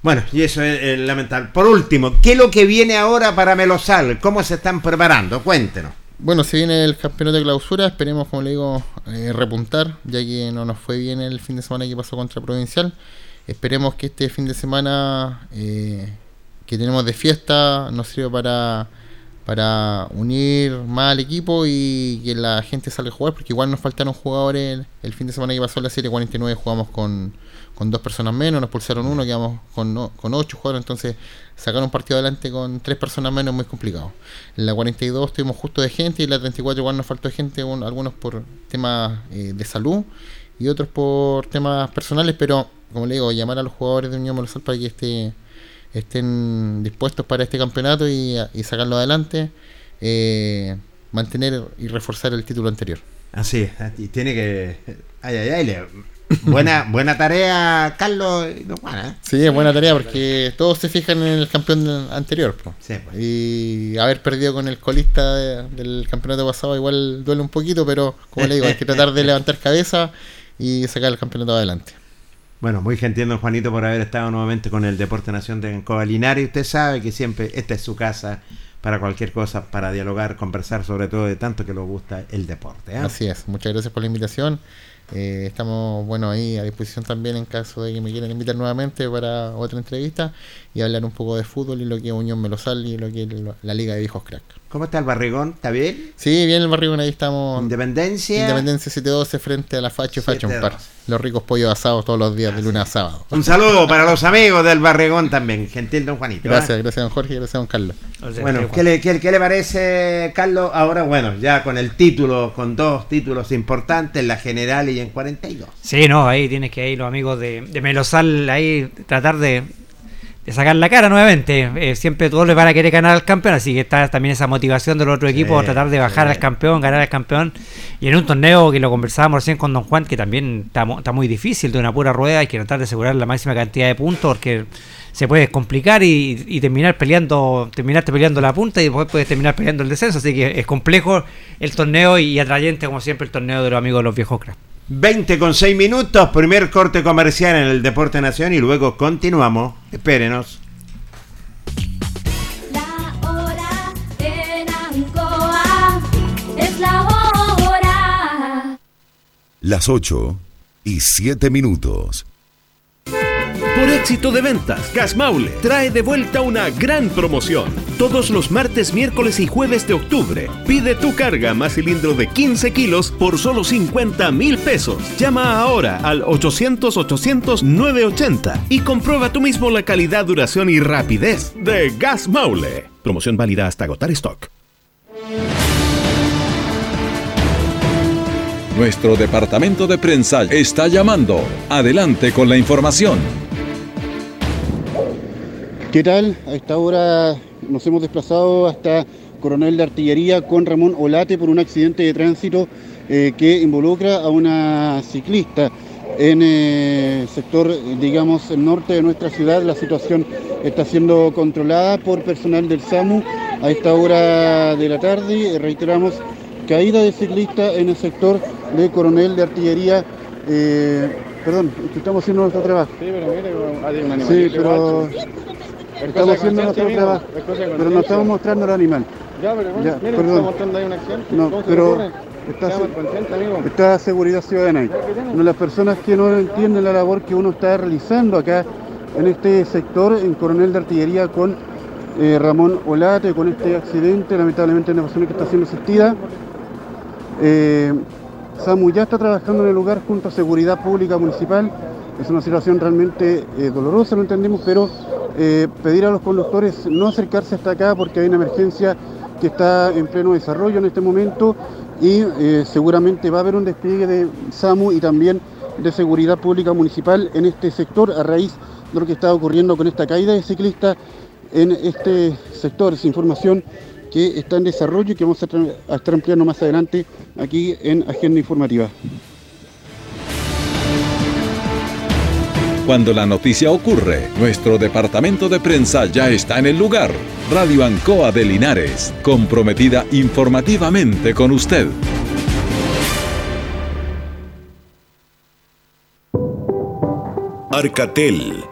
Bueno, y eso es, lamentable. Por último, ¿qué es lo que viene ahora para Melosal? ¿Cómo se están preparando? Cuéntenos. Bueno, se viene el campeonato de clausura, esperemos, como le digo, eh, repuntar, ya que no nos fue bien el fin de semana que pasó contra Provincial. Esperemos que este fin de semana eh, que tenemos de fiesta nos sirva para, para unir más al equipo y que la gente salga a jugar, porque igual nos faltaron jugadores el, fin de semana que pasó en la serie 49 jugamos con, con dos personas menos, nos pulsaron uno, quedamos con, con ocho jugadores, entonces sacar un partido adelante con tres personas menos es muy complicado. En la 42 estuvimos justo de gente y en la 34 igual nos faltó gente, algunos por temas eh, de salud y otros por temas personales, pero como le digo, llamar a los jugadores de Unión Molosal para que esté, estén dispuestos para este campeonato y, sacarlo adelante, eh, mantener y reforzar el título anterior. Así y tiene que... Ay, ay, ay, Buena, buena tarea, Carlos. ¿eh? Sí, es buena tarea porque todos se fijan en el campeón anterior. Pues. Y haber perdido con el colista del campeonato pasado igual duele un poquito, pero como le digo, hay que tratar de levantar cabeza y sacar el campeonato adelante. Bueno, muy gentil, don Juanito, por haber estado nuevamente con el Deporte Nación de y Usted sabe que siempre esta es su casa para cualquier cosa, para dialogar, conversar sobre todo de tanto que le gusta el deporte. ¿eh? Así es, muchas gracias por la invitación. Eh, estamos bueno ahí a disposición también en caso de que me quieran invitar nuevamente para otra entrevista y hablar un poco de fútbol y lo que es Unión Melosal y lo que es la Liga de Viejos Crack. ¿Cómo está el Barrigón? ¿Está bien? Sí, bien el Barrigón, ahí estamos. Independencia. Independencia 712 frente a la Facho Facho Par. Los ricos pollos asados todos los días de lunes a sábado. Un saludo para los amigos del Barrigón también, gentil don Juanito. ¿eh? Gracias, gracias don Jorge y gracias don Carlos. Bueno, ¿qué le, qué, le, parece, Carlos? Ahora, bueno, ya con el título, con dos títulos importantes, la general y en 42. Sí, no, ahí tienes que ir los amigos de, de Melosal, ahí tratar de de sacar la cara nuevamente. Eh, siempre todos les van a querer ganar al campeón, así que está también esa motivación del otro equipo tratar de bajar al campeón, ganar al campeón. Y en un torneo que lo conversábamos recién con Don Juan, que también está, está muy difícil de una pura rueda, hay que tratar de asegurar la máxima cantidad de puntos porque se puede complicar y, terminar peleando, terminarte peleando la punta y después puedes terminar peleando el descenso. Así que es complejo el torneo y atrayente como siempre el torneo de los amigos de los viejos cracks. 20 con 6 minutos, primer corte comercial en el Deporte Nación y luego continuamos. Espérenos. La hora en Ancoa es la hora. Las 8 y 7 minutos. Por éxito de ventas, Gas Maule trae de vuelta una gran promoción. Todos los martes, miércoles y jueves de octubre, pide tu carga más cilindro de 15 kilos por solo 50 mil pesos. Llama ahora al 800-800-980 y comprueba tú mismo la calidad, duración y rapidez de Gas Maule. Promoción válida hasta agotar stock. Nuestro departamento de prensa está llamando. Adelante con la información. ¿Qué tal? A esta hora nos hemos desplazado hasta Coronel de Artillería con Ramón Olate por un accidente de tránsito eh, que involucra a una ciclista en el eh, sector, digamos, el norte de nuestra ciudad. La situación está siendo controlada por personal del SAMU a esta hora de la tarde. Reiteramos, caída de ciclista en el sector de Coronel de Artillería. Eh, perdón, estamos haciendo nuestro trabajo. Sí, pero mire, sí, pero Estamos haciendo nuestro trabajo, pero no estamos mostrando el animal. Ya, pero bueno, ya, perdón. mostrando ahí un accidente. No, pero está, está seguridad ciudadana. No, las personas que no entienden la labor que uno está realizando acá en este sector, en Coronel de Artillería con eh, Ramón Olate, con este accidente, lamentablemente una persona que está siendo asistida. Eh, Samu ya está trabajando en el lugar junto a Seguridad Pública Municipal. Es una situación realmente eh, dolorosa, lo entendemos, pero eh, pedir a los conductores no acercarse hasta acá porque hay una emergencia que está en pleno desarrollo en este momento y eh, seguramente va a haber un despliegue de SAMU y también de seguridad pública municipal en este sector a raíz de lo que está ocurriendo con esta caída de ciclistas en este sector. Es información que está en desarrollo y que vamos a estar ampliando más adelante aquí en Agenda Informativa. Cuando la noticia ocurre, nuestro departamento de prensa ya está en el lugar. Radio Ancoa de Linares, comprometida informativamente con usted. Arcatel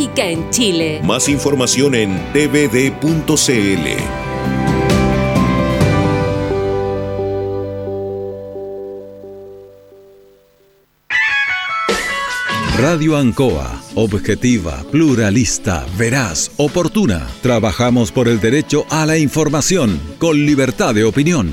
en Chile. Más información en tvd.cl. Radio Ancoa, objetiva, pluralista, veraz, oportuna. Trabajamos por el derecho a la información, con libertad de opinión.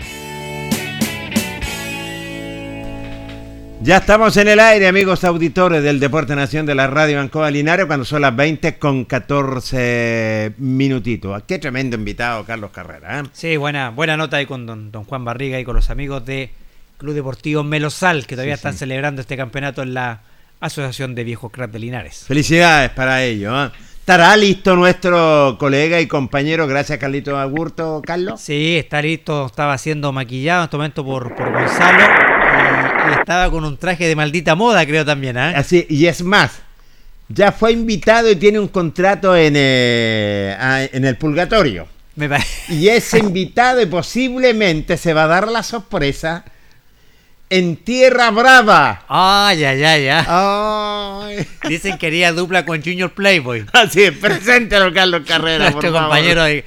Ya estamos en el aire, amigos auditores del Deporte Nación de la Radio Bancoa Linares, cuando son las 20 con 14 minutitos. Qué tremendo invitado, Carlos Carrera. ¿eh? Sí, buena, buena nota ahí con don, Juan Barriga y con los amigos de Club Deportivo Melosal, que todavía están celebrando este campeonato en la Asociación de Viejos Crack de Linares. Felicidades para ellos. ¿eh? ¿Estará listo nuestro colega y compañero, gracias Carlito Agurto, Carlos? Sí, está listo, estaba siendo maquillado en este momento por, por Gonzalo y, con un traje de maldita moda, creo también, ¿eh? Así, y es más, ya fue invitado y tiene un contrato en, eh, en el purgatorio. Me y ese invitado y posiblemente se va a dar la sorpresa en Tierra Brava. Ay, ay, ay, ay. Dicen que quería dupla con Junior Playboy. Así es, preséntalo, Carlos Carrera. Nuestro compañero de,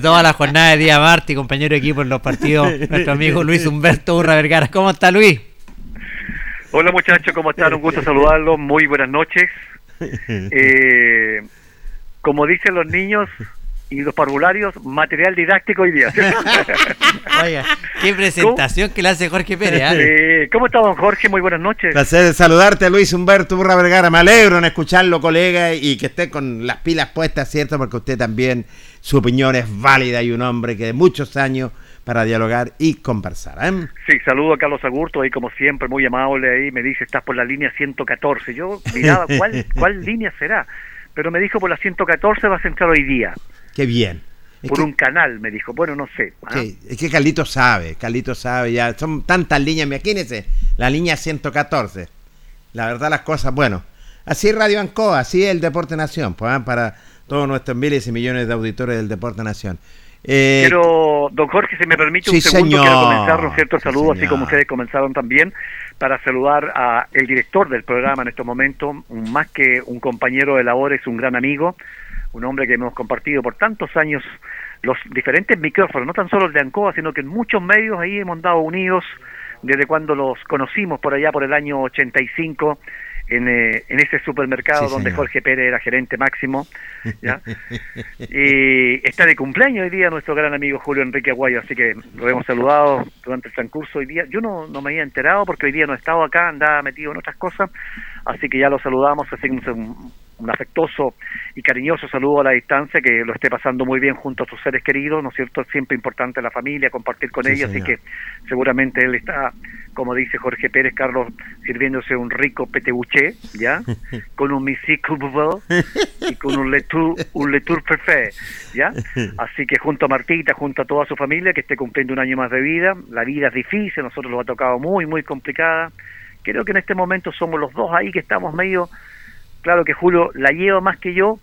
toda la jornada de día Marti, compañero de equipo en los partidos, nuestro amigo Luis Humberto Urra Vergara. ¿Cómo está Luis? Hola muchachos, ¿cómo están? Un gusto saludarlos. Muy buenas noches. Eh, como dicen los niños, y los parvularios, material didáctico hoy día. Oiga, qué presentación que le hace Jorge Pérez. ¿eh? ¿Cómo está don Jorge? Muy buenas noches. Placer de saludarte, Luis Humberto Burra Vergara. Me alegro en escucharlo, colega, y que esté con las pilas puestas, ¿cierto? Porque usted también, su opinión es válida y un hombre que de muchos años para dialogar y conversar. ¿eh? Sí, saludo a Carlos Agurto, ahí como siempre, muy amable, ahí me dice, estás por la línea 114. Yo miraba, ¿cuál, cuál línea será? Pero me dijo, por la 114 vas a entrar hoy día. Qué bien. por un canal, me dijo. Bueno, no sé. ¿ah? Es que Carlito sabe, Carlito sabe, ya son tantas líneas, imagínense, la línea 114. La verdad las cosas, bueno, así es Radio Ancoa, así es el Deporte Nación, pues, ¿ah? para todos nuestros miles y millones de auditores del Deporte Nación. Eh, Pero, don Jorge, si me permite un segundo, quiero comenzar un cierto saludo, así como ustedes comenzaron también, para saludar a el director del programa en estos momentos, más que un compañero de labores, un gran amigo, un hombre que hemos compartido por tantos años los diferentes micrófonos, no tan solo el de Ancoa, sino que en muchos medios ahí hemos dado unidos desde cuando los conocimos por allá por el año 85 en, eh, en ese supermercado donde Jorge Pérez era gerente máximo. y está de cumpleaños hoy día nuestro gran amigo Julio Enrique Aguayo, así que lo hemos saludado durante el transcurso hoy día. Yo no, no me había enterado porque hoy día no he estado acá, andaba metido en otras cosas, así que ya lo saludamos, así un, un afectuoso y cariñoso saludo a la distancia, que lo esté pasando muy bien junto a sus seres queridos, ¿no es cierto? Siempre importante la familia, compartir con ellos, así que seguramente él está, como dice Jorge Pérez, Carlos, sirviéndose un rico petebuché, ¿ya? con un musique y con un letour, un letour perfect, ¿ya? Así que junto a Martita, junto a toda su familia, que esté cumpliendo un año más de vida, la vida es difícil, nosotros lo ha tocado muy, muy complicada, creo que en este momento somos los dos ahí que estamos medio Claro que Julio la lleva más que yo,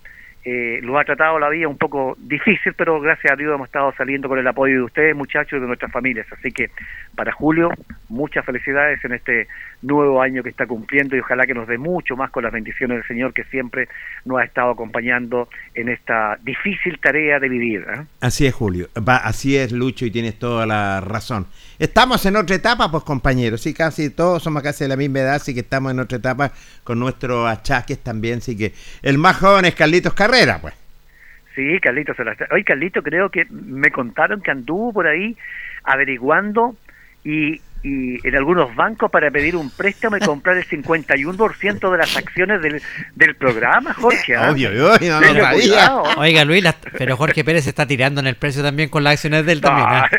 eh, lo ha tratado la vida un poco difícil, pero gracias a Dios hemos estado saliendo con el apoyo de ustedes, muchachos, y de nuestras familias. Así que para Julio, muchas felicidades en este nuevo año que está cumpliendo y ojalá que nos dé mucho más con las bendiciones del Señor que siempre nos ha estado acompañando en esta difícil tarea de vivir. ¿eh? Así es, Julio. Va, así es, Lucho, y tienes toda la razón. Estamos en otra etapa, pues compañeros, sí, casi todos somos casi de la misma edad, así que estamos en otra etapa con nuestros achaques también, así que el más joven es Carlitos Carrera pues. Sí, Carlito se la está... Oye, Carlito, creo que me contaron que anduvo por ahí averiguando y, y en algunos bancos para pedir un préstamo y comprar el 51% de las acciones del, del programa, Jorge. ¿ah? Obvio, obvio, no, Oiga, Luis, pero Jorge Pérez se está tirando en el precio también con las acciones del también. ¿ah?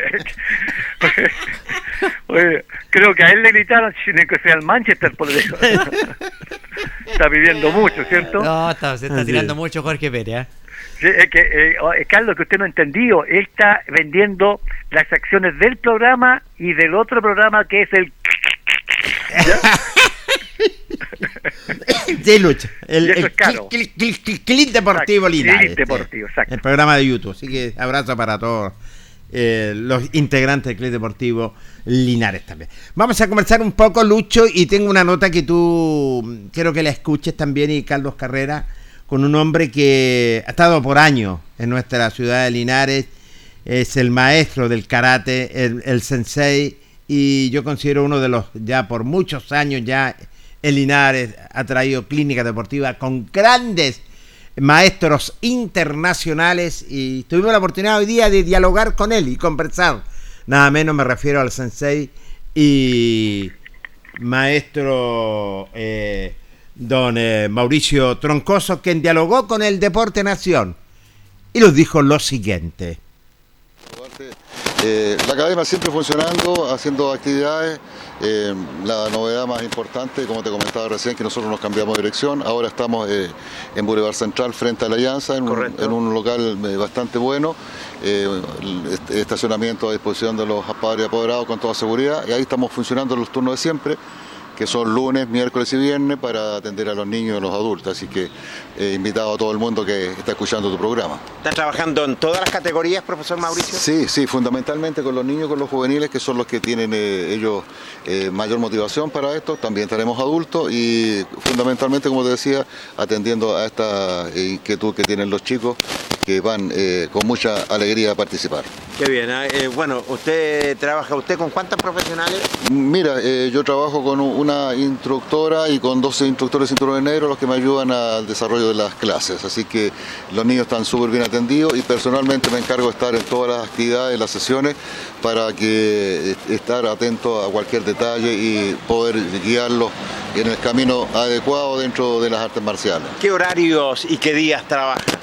Oye, creo que a él le gritaron que sea el Manchester por eso. está pidiendo mucho, ¿cierto? No, está, se está tirando mucho Jorge Pérez. ¿eh? es que, eh, oh, Carlos, que usted no ha entendido, él está vendiendo las acciones del programa y del otro programa que es el... de lucha. El, el Clip Deportivo Linares. Deportivo, exacto. El programa de YouTube. Así que abrazo para todos eh, los integrantes del Club Deportivo Linares también. Vamos a conversar un poco, Lucho, y tengo una nota que tú quiero que la escuches también, y Carlos Carrera, con un hombre que ha estado por años en nuestra ciudad de Linares, es el maestro del karate, el, el sensei, y yo considero uno de los, ya por muchos años ya, el Linares ha traído clínica deportiva con grandes maestros internacionales y tuvimos la oportunidad hoy día de dialogar con él y conversar. Nada menos me refiero al sensei y maestro eh, don eh, Mauricio Troncoso, quien dialogó con el Deporte Nación y nos dijo lo siguiente. Eh, la academia siempre funcionando, haciendo actividades. Eh, la novedad más importante, como te comentaba recién, que nosotros nos cambiamos de dirección. Ahora estamos eh, en Boulevard Central, frente a la Alianza, en, un, local bastante bueno. estacionamiento a disposición de los padres apoderados con toda seguridad. Y ahí estamos funcionando los turnos de siempre que son lunes, miércoles y viernes para atender a los niños y a los adultos. Así que he invitado a todo el mundo que está escuchando tu programa. ¿Estás trabajando en todas las categorías, profesor Mauricio? Sí, sí, fundamentalmente con los niños, con los juveniles, que son los que tienen eh, ellos eh, mayor motivación para esto. También tenemos adultos y fundamentalmente, como te decía, atendiendo a esta inquietud que tienen los chicos que van eh, con mucha alegría a participar. Qué bien, bueno, usted trabaja, ¿usted con cuántos profesionales? Mira, yo trabajo con una instructora y con 12 instructores cinturones negros los que me ayudan al desarrollo de las clases, así que los niños están súper bien atendidos y personalmente me encargo de estar en todas las actividades, las sesiones, para que estar atento a cualquier detalle y poder guiarlos en el camino adecuado dentro de las artes marciales. ¿Qué horarios y qué días trabajas?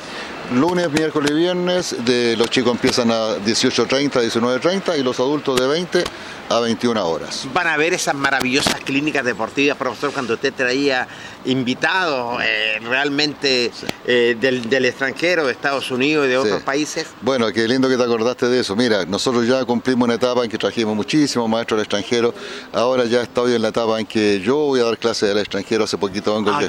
Lunes, miércoles y viernes, de, los chicos empiezan a 18.30, 19.30 y los adultos de 20 a 21 horas. Van a ver esas maravillosas clínicas deportivas, profesor, cuando usted traía invitados eh, realmente eh, del, extranjero, de Estados Unidos y de otros países. Bueno, qué lindo que te acordaste de eso. Mira, nosotros ya cumplimos una etapa en que trajimos muchísimos maestros del extranjero. Ahora ya estoy en la etapa en que yo voy a dar clases del extranjero. Hace poquito vengo, ah,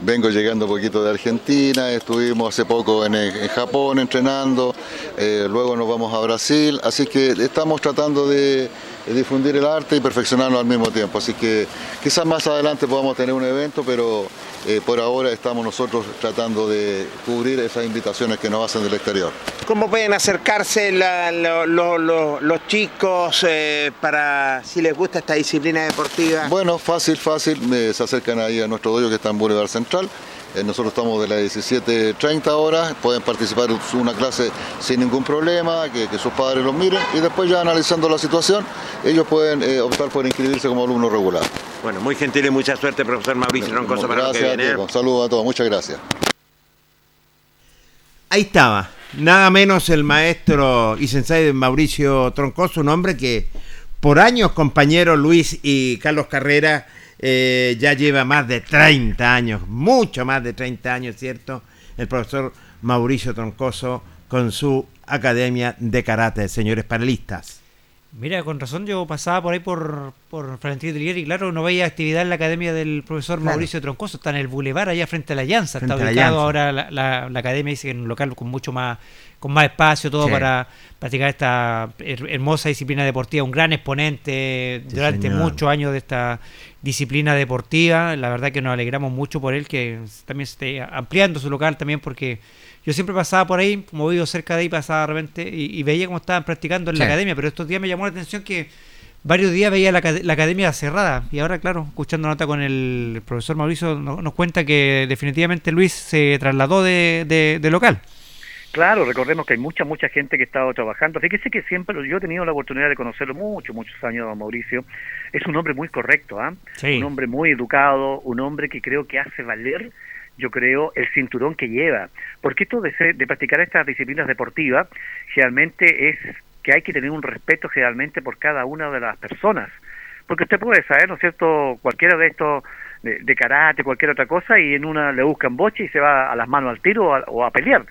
vengo llegando un poquito de Argentina. Estuvimos hace poco en, Japón entrenando. Eh, luego nos vamos a Brasil. Así que estamos tratando de difundir el arte y perfeccionarlo al mismo tiempo. Así que quizás más adelante podamos tener un evento, pero eh, por ahora estamos nosotros tratando de cubrir esas invitaciones que nos hacen del exterior. ¿Cómo pueden acercarse los chicos eh, para si les gusta esta disciplina deportiva? Bueno, fácil, fácil. se acercan ahí a nuestro dojo que está en Boulevard Central. Eh, nosotros estamos de las 17.30 horas, pueden participar en una clase sin ningún problema, que, sus padres los miren y después ya analizando la situación, ellos pueden eh, optar por inscribirse como alumno regular. Bueno, muy gentil y mucha suerte, profesor Mauricio Roncoso, para gracias, que viene. Saludos a todos, muchas gracias. Ahí estaba, nada menos el maestro y sensei Mauricio Troncoso, un hombre que por años compañeros Luis y Carlos Carrera eh, ya lleva más de 30 años, mucho más de 30 años, ¿cierto? El profesor Mauricio Troncoso con su Academia de Karate, señores panelistas. Mira, con razón yo pasaba por ahí por, por Florentino y claro, no veía actividad en la academia del profesor Mauricio Troncoso, está en el Boulevard allá frente a la Llanza, está ubicado ahora la, academia, dice que en un local con mucho más, con más espacio, todo para practicar esta hermosa disciplina deportiva, un gran exponente durante muchos años de esta disciplina deportiva, la verdad que nos alegramos mucho por él, que también esté ampliando su local también porque yo siempre pasaba por ahí, como vivo cerca de ahí, pasaba de repente y, veía cómo estaban practicando en la academia, pero estos días me llamó la atención que varios días veía la, academia cerrada. Y ahora, claro, escuchando nota con el profesor Mauricio, nos, cuenta que definitivamente Luis se trasladó de, local. Claro, recordemos que hay mucha, mucha gente que ha estado trabajando. Fíjese que siempre yo he tenido la oportunidad de conocerlo muchos, muchos años, Mauricio. Es un hombre muy correcto, ¿ah? Un hombre muy educado, un hombre que creo que hace valer yo creo, el cinturón que lleva. Porque esto de, de practicar estas disciplinas deportivas, generalmente es que hay que tener un respeto generalmente por cada una de las personas. Porque usted puede saber, ¿no es cierto?, cualquiera de estos de, karate, cualquier otra cosa, y en una le buscan boche y se va a las manos al tiro o a, pelear.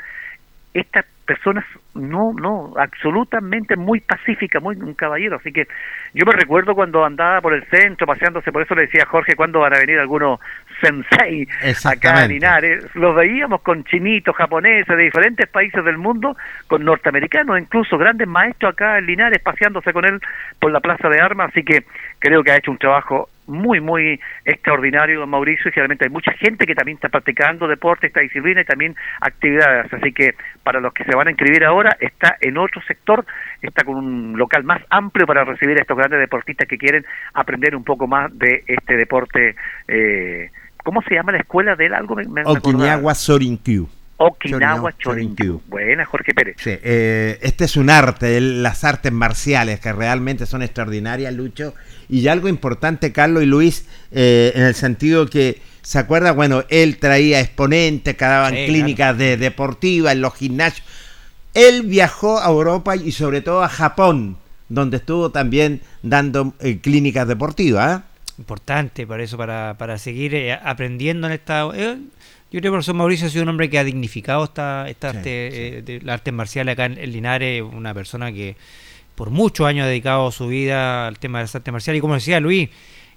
Esta personas no, no, absolutamente muy pacífica, muy un caballero. Así que yo me recuerdo cuando andaba por el centro paseándose, por eso le decía a Jorge cuándo van a venir algunos sensei acá a Linares. Los veíamos con chinitos, japoneses de diferentes países del mundo, con norteamericanos, incluso grandes maestros acá en Linares paseándose con él por la Plaza de Armas. Así que creo que ha hecho un trabajo muy, muy extraordinario, don Mauricio, y realmente hay mucha gente que también está practicando deporte, esta disciplina y también actividades. Así que para los que se van a inscribir ahora, está en otro sector, está con un local más amplio para recibir a estos grandes deportistas que quieren aprender un poco más de este deporte. Eh, ¿Cómo se llama la escuela de él? Algo me, me Sorinkyu. Okinawa Chorinkyu. Buena, Jorge Pérez. Sí, eh, este es un arte, las artes marciales que realmente son extraordinarias, Lucho. Y algo importante, Carlos y Luis, eh, en el sentido que, ¿se acuerda? Bueno, él traía exponentes que daban clínicas de deportivas en los gimnasios. Él viajó a Europa y sobre todo a Japón, donde estuvo también dando eh, clínicas deportivas. Importante para eso, para, para seguir aprendiendo en esta... Yo creo que el profesor Mauricio ha sido un hombre que ha dignificado esta, esta arte, eh, de, la arte marcial acá en, Linares, una persona que por muchos años ha dedicado su vida al tema de las artes marciales. Y como decía Luis,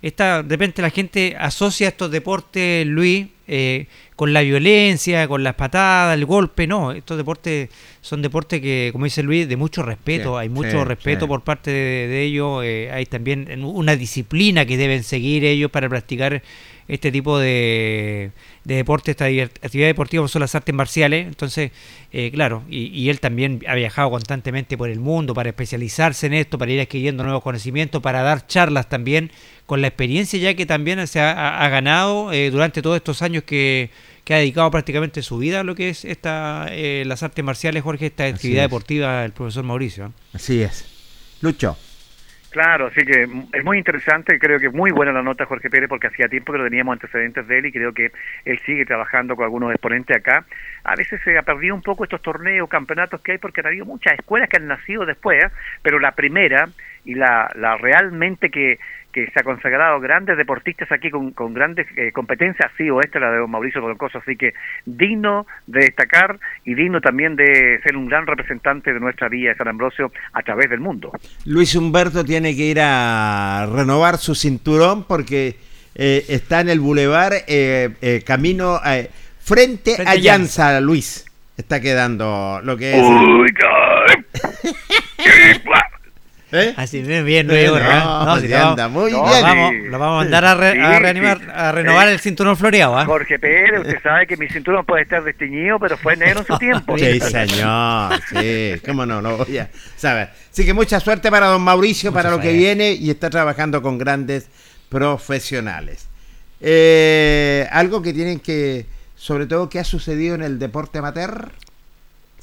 esta, de repente la gente asocia estos deportes, Luis, eh, con la violencia, con las patadas, el golpe. No, estos deportes son deportes que, como dice Luis, de mucho respeto. hay mucho respeto por parte de, ellos. Eh, hay también una disciplina que deben seguir ellos para practicar este tipo de, de deporte, esta actividad deportiva son las artes marciales. Entonces, eh, claro, y, él también ha viajado constantemente por el mundo para especializarse en esto, para ir adquiriendo nuevos conocimientos, para dar charlas también con la experiencia ya que también se ha, ganado eh, durante todos estos años que, que, ha dedicado prácticamente su vida a lo que es esta eh, las artes marciales, Jorge, esta actividad deportiva del profesor Mauricio. Así es. Lucho. Claro, así que es muy interesante, creo que es muy buena la nota Jorge Pérez porque hacía tiempo que no teníamos antecedentes de él y creo que él sigue trabajando con algunos exponentes acá. A veces se ha perdido un poco estos torneos, campeonatos que hay porque han habido muchas escuelas que han nacido después, ¿eh? pero la primera y la, la realmente que que se ha consagrado grandes deportistas aquí con, con grandes eh, competencias, sí o esta, la de Mauricio Troncoso, así que digno de destacar y digno también de ser un gran representante de nuestra vía de San Ambrosio a través del mundo. Luis Humberto tiene que ir a renovar su cinturón porque eh, está en el bulevar eh, camino frente, a Llanza, Luis. Está quedando lo que es... ¿Eh? Así bien, bien, no, no, no, si anda muy bien. Vamos, lo vamos a mandar a, a reanimar, a renovar el cinturón floreado. ¿ah? Jorge Pérez, usted sabe que mi cinturón puede estar desteñido, pero fue negro en su tiempo. Sí, señor, sí, cómo no, no voy a saber. Así que mucha suerte para don Mauricio, para lo que viene, y está trabajando con grandes profesionales. Eh, algo que tienen que, sobre todo, ¿qué ha sucedido en el deporte amateur?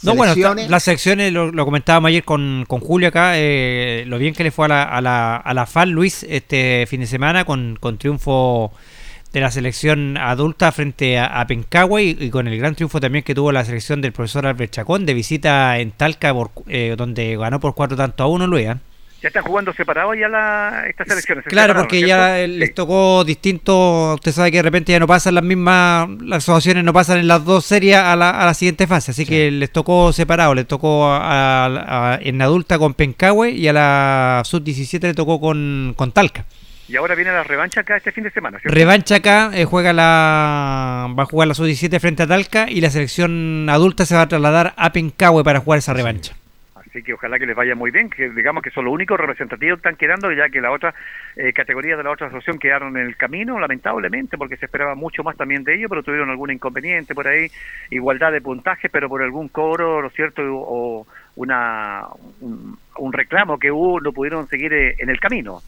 No, bueno, las secciones lo, comentábamos ayer con, con Julio acá, eh, lo bien que le fue a la, a la, a la FAL Luis este fin de semana con, con triunfo de la selección adulta frente a, a y, con el gran triunfo también que tuvo la selección del profesor Albert Chacón de visita en Talca, eh, donde ganó por cuatro tanto a uno, Luis. ¿eh? Ya están jugando separados ya la, estas selecciones. Claro, porque ya les tocó distinto. Usted sabe que de repente ya no pasan las mismas, las asociaciones no pasan en las dos series a la, a la siguiente fase, así que les tocó separado. Les tocó a, en adulta con Pencahue y a la sub-17 le tocó con, con Talca. Y ahora viene la revancha acá este fin de semana. Revancha acá, eh, juega la va a jugar la sub-17 frente a Talca y la selección adulta se va a trasladar a Pencahue para jugar esa revancha. Así que ojalá que les vaya muy bien, que digamos que son los únicos representativos que están quedando, ya que la otra eh, categoría de la otra asociación quedaron en el camino, lamentablemente, porque se esperaba mucho más también de ellos, pero tuvieron algún inconveniente por ahí, igualdad de puntaje, pero por algún cobro, ¿no es cierto?, o una, un, reclamo que hubo, no pudieron seguir eh, en el camino.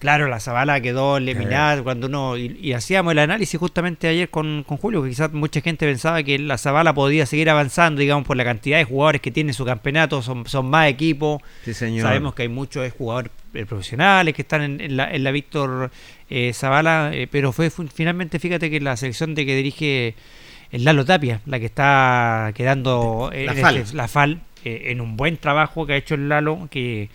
Claro, la Zabala quedó eliminada cuando uno. Y, hacíamos el análisis justamente ayer con, con, Julio, que quizás mucha gente pensaba que la Zabala podía seguir avanzando, digamos, por la cantidad de jugadores que tiene su campeonato, son, son más equipos. Sabemos que hay muchos jugadores eh, profesionales que están en, la, en la Víctor eh, Zavala, eh, pero fue finalmente, fíjate que la selección de que dirige el Lalo Tapia, la que está quedando la FAL, la FAL en un buen trabajo que ha hecho el Lalo, que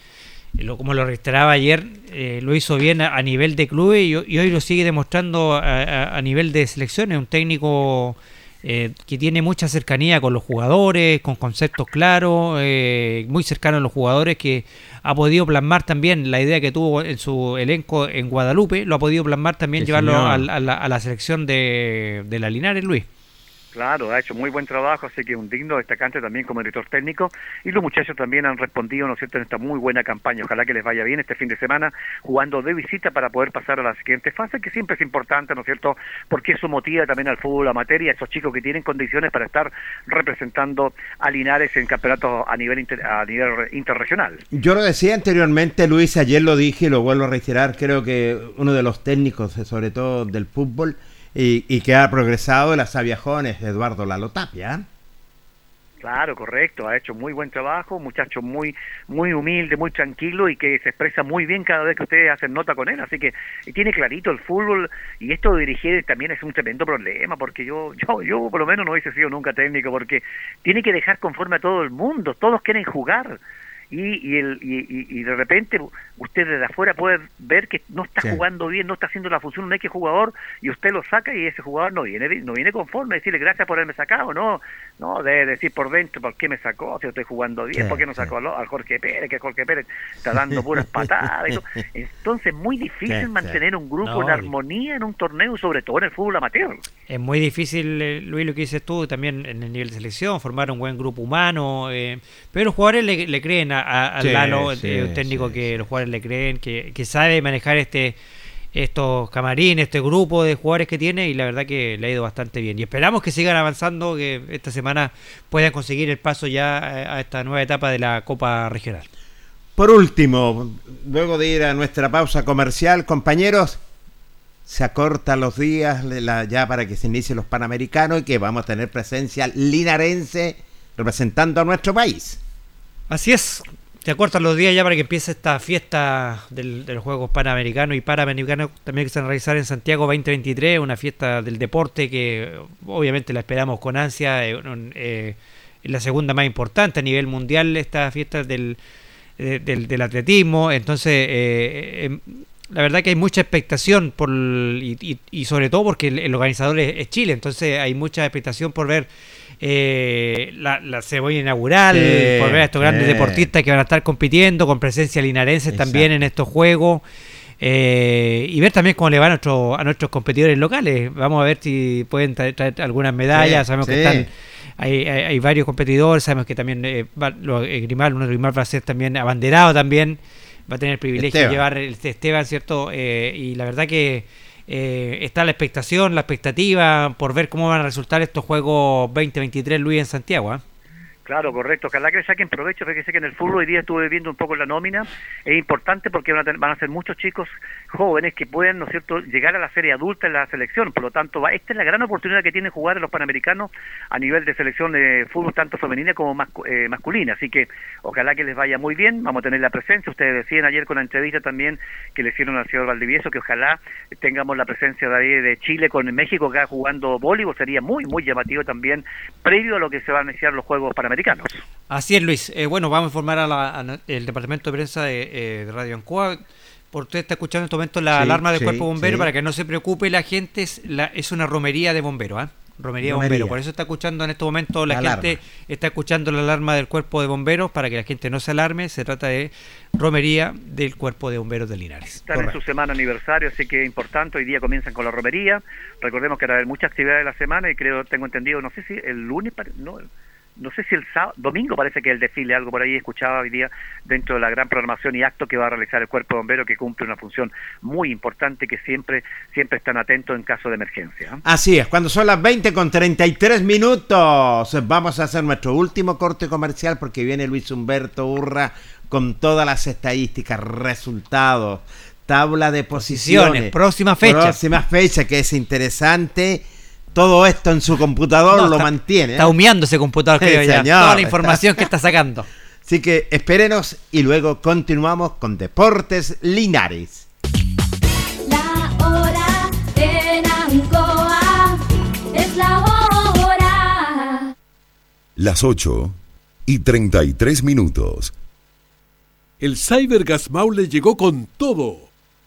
lo, como lo reiteraba ayer, eh, lo hizo bien a, nivel de clubes y, hoy lo sigue demostrando a, nivel de selecciones. Un técnico eh, que tiene mucha cercanía con los jugadores, con conceptos claros, eh, muy cercano a los jugadores, que ha podido plasmar también la idea que tuvo en su elenco en Guadalupe, lo ha podido plasmar también, llevarlo a, la, selección de, de la Linares, Luis. Claro, ha hecho muy buen trabajo, así que un digno destacante también como director técnico. Y los muchachos también han respondido, ¿no es cierto?, en esta muy buena campaña. Ojalá que les vaya bien este fin de semana jugando de visita para poder pasar a la siguiente fase, que siempre es importante, ¿no es cierto?, porque eso motiva también al fútbol amateur y a esos chicos que tienen condiciones para estar representando a Linares en campeonatos a nivel, a nivel interregional. Yo lo decía anteriormente, Luis, ayer lo dije y lo vuelvo a reiterar, creo que uno de los técnicos, sobre todo del fútbol, y, que ha progresado en las Sabiajones, Eduardo Lalo Tapia. Claro, correcto, ha hecho muy buen trabajo, muchacho muy muy humilde, muy tranquilo y que se expresa muy bien cada vez que ustedes hacen nota con él, así que tiene clarito el fútbol y esto de dirigir también es un tremendo problema porque yo yo yo por lo menos no hubiese sido nunca técnico porque tiene que dejar conforme a todo el mundo, todos quieren jugar y, y, el, y, de repente usted desde afuera puede ver que no está jugando bien, no está haciendo la función un X jugador y usted lo saca y ese jugador no viene no viene conforme, decirle gracias por haberme sacado, no, no, de decir por dentro por qué me sacó, si estoy jugando bien, por qué no sacó al Jorge Pérez, que Jorge Pérez está dando puras patadas. Entonces es muy difícil mantener un grupo en armonía en un torneo, sobre todo en el fútbol amateur. Es muy difícil, eh, Luis, lo que dices tú, también en el nivel de selección, formar un buen grupo humano, eh, pero los jugadores le, le creen a, a, Lalo, eh, un técnico que los jugadores le creen, que, que sabe manejar este estos camarines, este grupo de jugadores que tiene y la verdad que le ha ido bastante bien. Y esperamos que sigan avanzando, que esta semana puedan conseguir el paso ya a esta nueva etapa de la Copa Regional. Por último, luego de ir a nuestra pausa comercial, compañeros, se acortan los días ya para que se inicien los Panamericanos y que vamos a tener presencia linarense representando a nuestro país. Así es, se acortan los días ya para que empiece esta fiesta del, de los Juegos Panamericanos y Panamericanos también que se van a realizar en Santiago 2023, una fiesta del deporte que obviamente la esperamos con ansia, eh, eh, la segunda más importante a nivel mundial esta fiesta del, eh, del, atletismo, entonces la verdad que hay mucha expectación por y, y, sobre todo porque el, organizador es, Chile, entonces hay mucha expectación por ver eh, la, la, cebolla inaugural, por ver a estos grandes deportistas que van a estar compitiendo con presencia linarense también en estos juegos. Eh, y ver también cómo le va a, nuestro, a nuestros competidores locales. Vamos a ver si pueden traer, algunas medallas. Sabemos que están hay, hay, varios competidores. Sabemos que también eh, va, lo, eh, Grimal, uno de Grimal va a ser también abanderado también va a tener el privilegio de llevar el Esteban, ¿cierto? Eh, y la verdad que eh, está la expectación, la expectativa por ver cómo van a resultar estos Juegos 2023 Luis en Santiago. ¿eh? Claro, correcto. Ojalá que saquen provecho, sé que en el fútbol hoy día estuve viendo un poco la nómina. Es importante porque van a, van a ser muchos chicos jóvenes que pueden, ¿no cierto?, llegar a la serie adulta en la selección. Por lo tanto, va, esta es la gran oportunidad que tienen jugar los panamericanos a nivel de selección de fútbol tanto femenina como eh, masculina. Así que ojalá que les vaya muy bien. Vamos a tener la presencia. Ustedes decían ayer con la entrevista también que le hicieron al señor Valdivieso que ojalá tengamos la presencia de, de Chile con México acá jugando voleibol. Sería muy, muy llamativo también previo a lo que se van a iniciar los Juegos Panamericanos. Así es, Luis. Eh, bueno, vamos a informar al departamento de prensa de, eh, Radio Ancoa. Por usted está escuchando en este momento la alarma del cuerpo bombero para que no se preocupe la gente. Es, la, es una romería de bomberos. ¿ah? Romería, de bomberos. Por eso está escuchando en este momento la, gente está escuchando la alarma del cuerpo de bomberos para que la gente no se alarme. Se trata de romería del cuerpo de bomberos de Linares. Están en su semana aniversario, así que es importante. Hoy día comienzan con la romería. Recordemos que era mucha actividad de la semana y creo, tengo entendido, no sé si el lunes, no, no sé si el sábado, domingo parece que el desfile, algo por ahí escuchaba hoy día dentro de la gran programación y acto que va a realizar el cuerpo de bomberos que cumple una función muy importante que siempre siempre están atentos en caso de emergencia. ¿eh? Así es, cuando son las 20 con 33 minutos vamos a hacer nuestro último corte comercial porque viene Luis Humberto Urra con todas las estadísticas, resultados, tabla de posiciones, próxima fecha. Próxima fecha que es interesante todo esto en su computador lo mantiene. Está humeando ese computador, creo ya. Toda la información que está sacando. Así que espérenos y luego continuamos con Deportes Linares. La hora en Ancoa es la hora. Las 8 y 33 minutos. El Cybergas Maule llegó con todo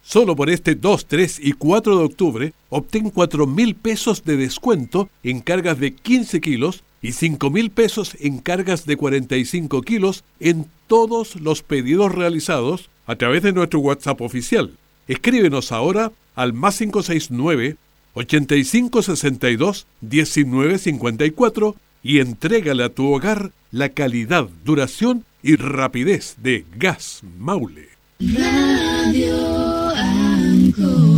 Solo por este 2, 3 y 4 de octubre obtén 4 mil pesos de descuento en cargas de 15 kilos y 5 mil pesos en cargas de 45 kilos en todos los pedidos realizados a través de nuestro WhatsApp oficial. Escríbenos ahora al más 569 8562 1954 y entrégale a tu hogar la calidad, duración y rapidez de Gas Maule. go.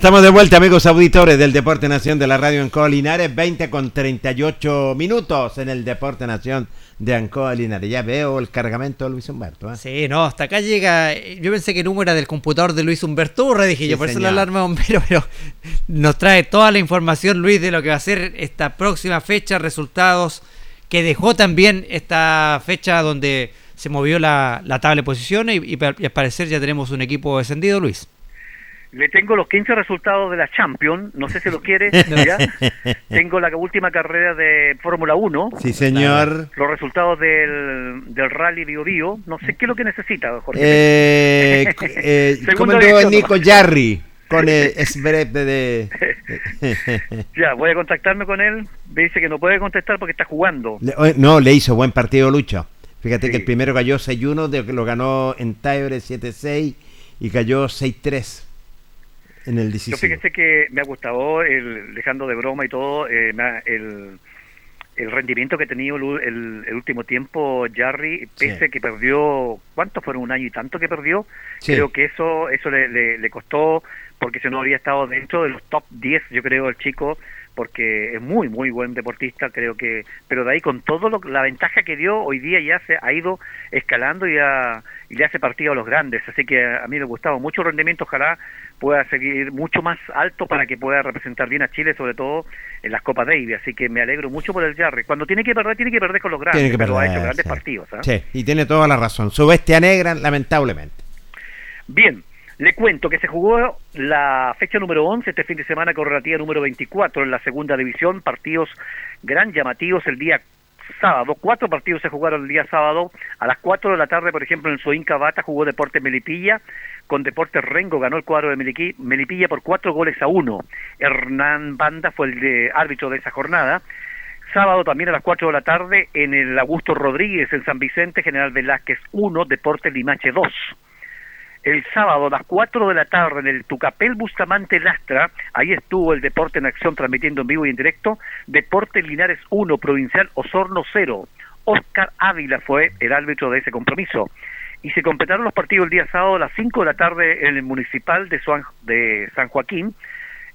Estamos de vuelta, amigos auditores del Deporte Nación de la Radio Ancoa Linares, 20 con 38 minutos en el Deporte Nación de Ancoa Linares. Ya veo el cargamento de Luis Humberto. ¿eh? Sí, no, hasta acá llega. Yo pensé que el número era del computador de Luis Humberto Urra, dije yo, por eso la alarma bombero, pero nos trae toda la información, Luis, de lo que va a ser esta próxima fecha, resultados que dejó también esta fecha donde se movió la, tabla de posiciones y, y al parecer ya tenemos un equipo descendido, Luis. Le tengo los 15 resultados de la Champions, no sé si los quiere. tengo la última carrera de Fórmula 1. Sí, señor. Los resultados del, del Rally Bio Bio. No sé qué es lo que necesita, Jorge. Eh, eh, Nico Jarry con el de... ya, voy a contactarme con él. Me dice que no puede contestar porque está jugando. no, le hizo buen partido Lucho. Fíjate que el primero cayó 6-1, lo ganó en Tibre 7-6 y cayó 6-3 en el Yo fíjese que me ha gustado, el, dejando de broma y todo, eh, el, el rendimiento que ha tenido el, el, último tiempo Jarry, pese a que perdió, ¿cuántos fueron? Un año y tanto que perdió. Creo que eso eso le, le, costó, porque si no habría estado dentro de los top 10, yo creo, el chico, porque es muy, muy buen deportista, creo que, pero de ahí con todo lo, la ventaja que dio, hoy día ya se ha ido escalando y, y le hace partido a los grandes, así que a mí me ha gustado mucho el rendimiento, ojalá pueda seguir mucho más alto para que pueda representar bien a Chile, sobre todo en las Copas Davis. Así que me alegro mucho por el Jarry. Cuando tiene que perder, tiene que perder con los grandes, tiene que pero ha hecho grandes partidos. ¿ah? Sí, y tiene toda la razón. Su bestia negra, lamentablemente. Bien, le cuento que se jugó la fecha número 11 este fin de semana correlativa número 24 en la segunda división, partidos gran llamativos el día sábado. Cuatro partidos se jugaron el día sábado. A las 4 de la tarde, por ejemplo, en Soinca Bata jugó Deporte Melipilla. Con Deportes Rengo ganó el cuadro de Melipilla por cuatro goles a uno. Hernán Banda fue el árbitro de esa jornada. Sábado también a las 4 de la tarde en el Augusto Rodríguez en San Vicente, General Velázquez 1, Deporte Limache 2 el sábado a las 4 de la tarde en el Tucapel Bustamante Lastra, ahí estuvo el Deporte en Acción transmitiendo en vivo y en directo, Deporte Linares 1, Provincial Osorno 0. Oscar Ávila fue el árbitro de ese compromiso. Y se completaron los partidos el día sábado a las 5 de la tarde en el Municipal de, de San Joaquín,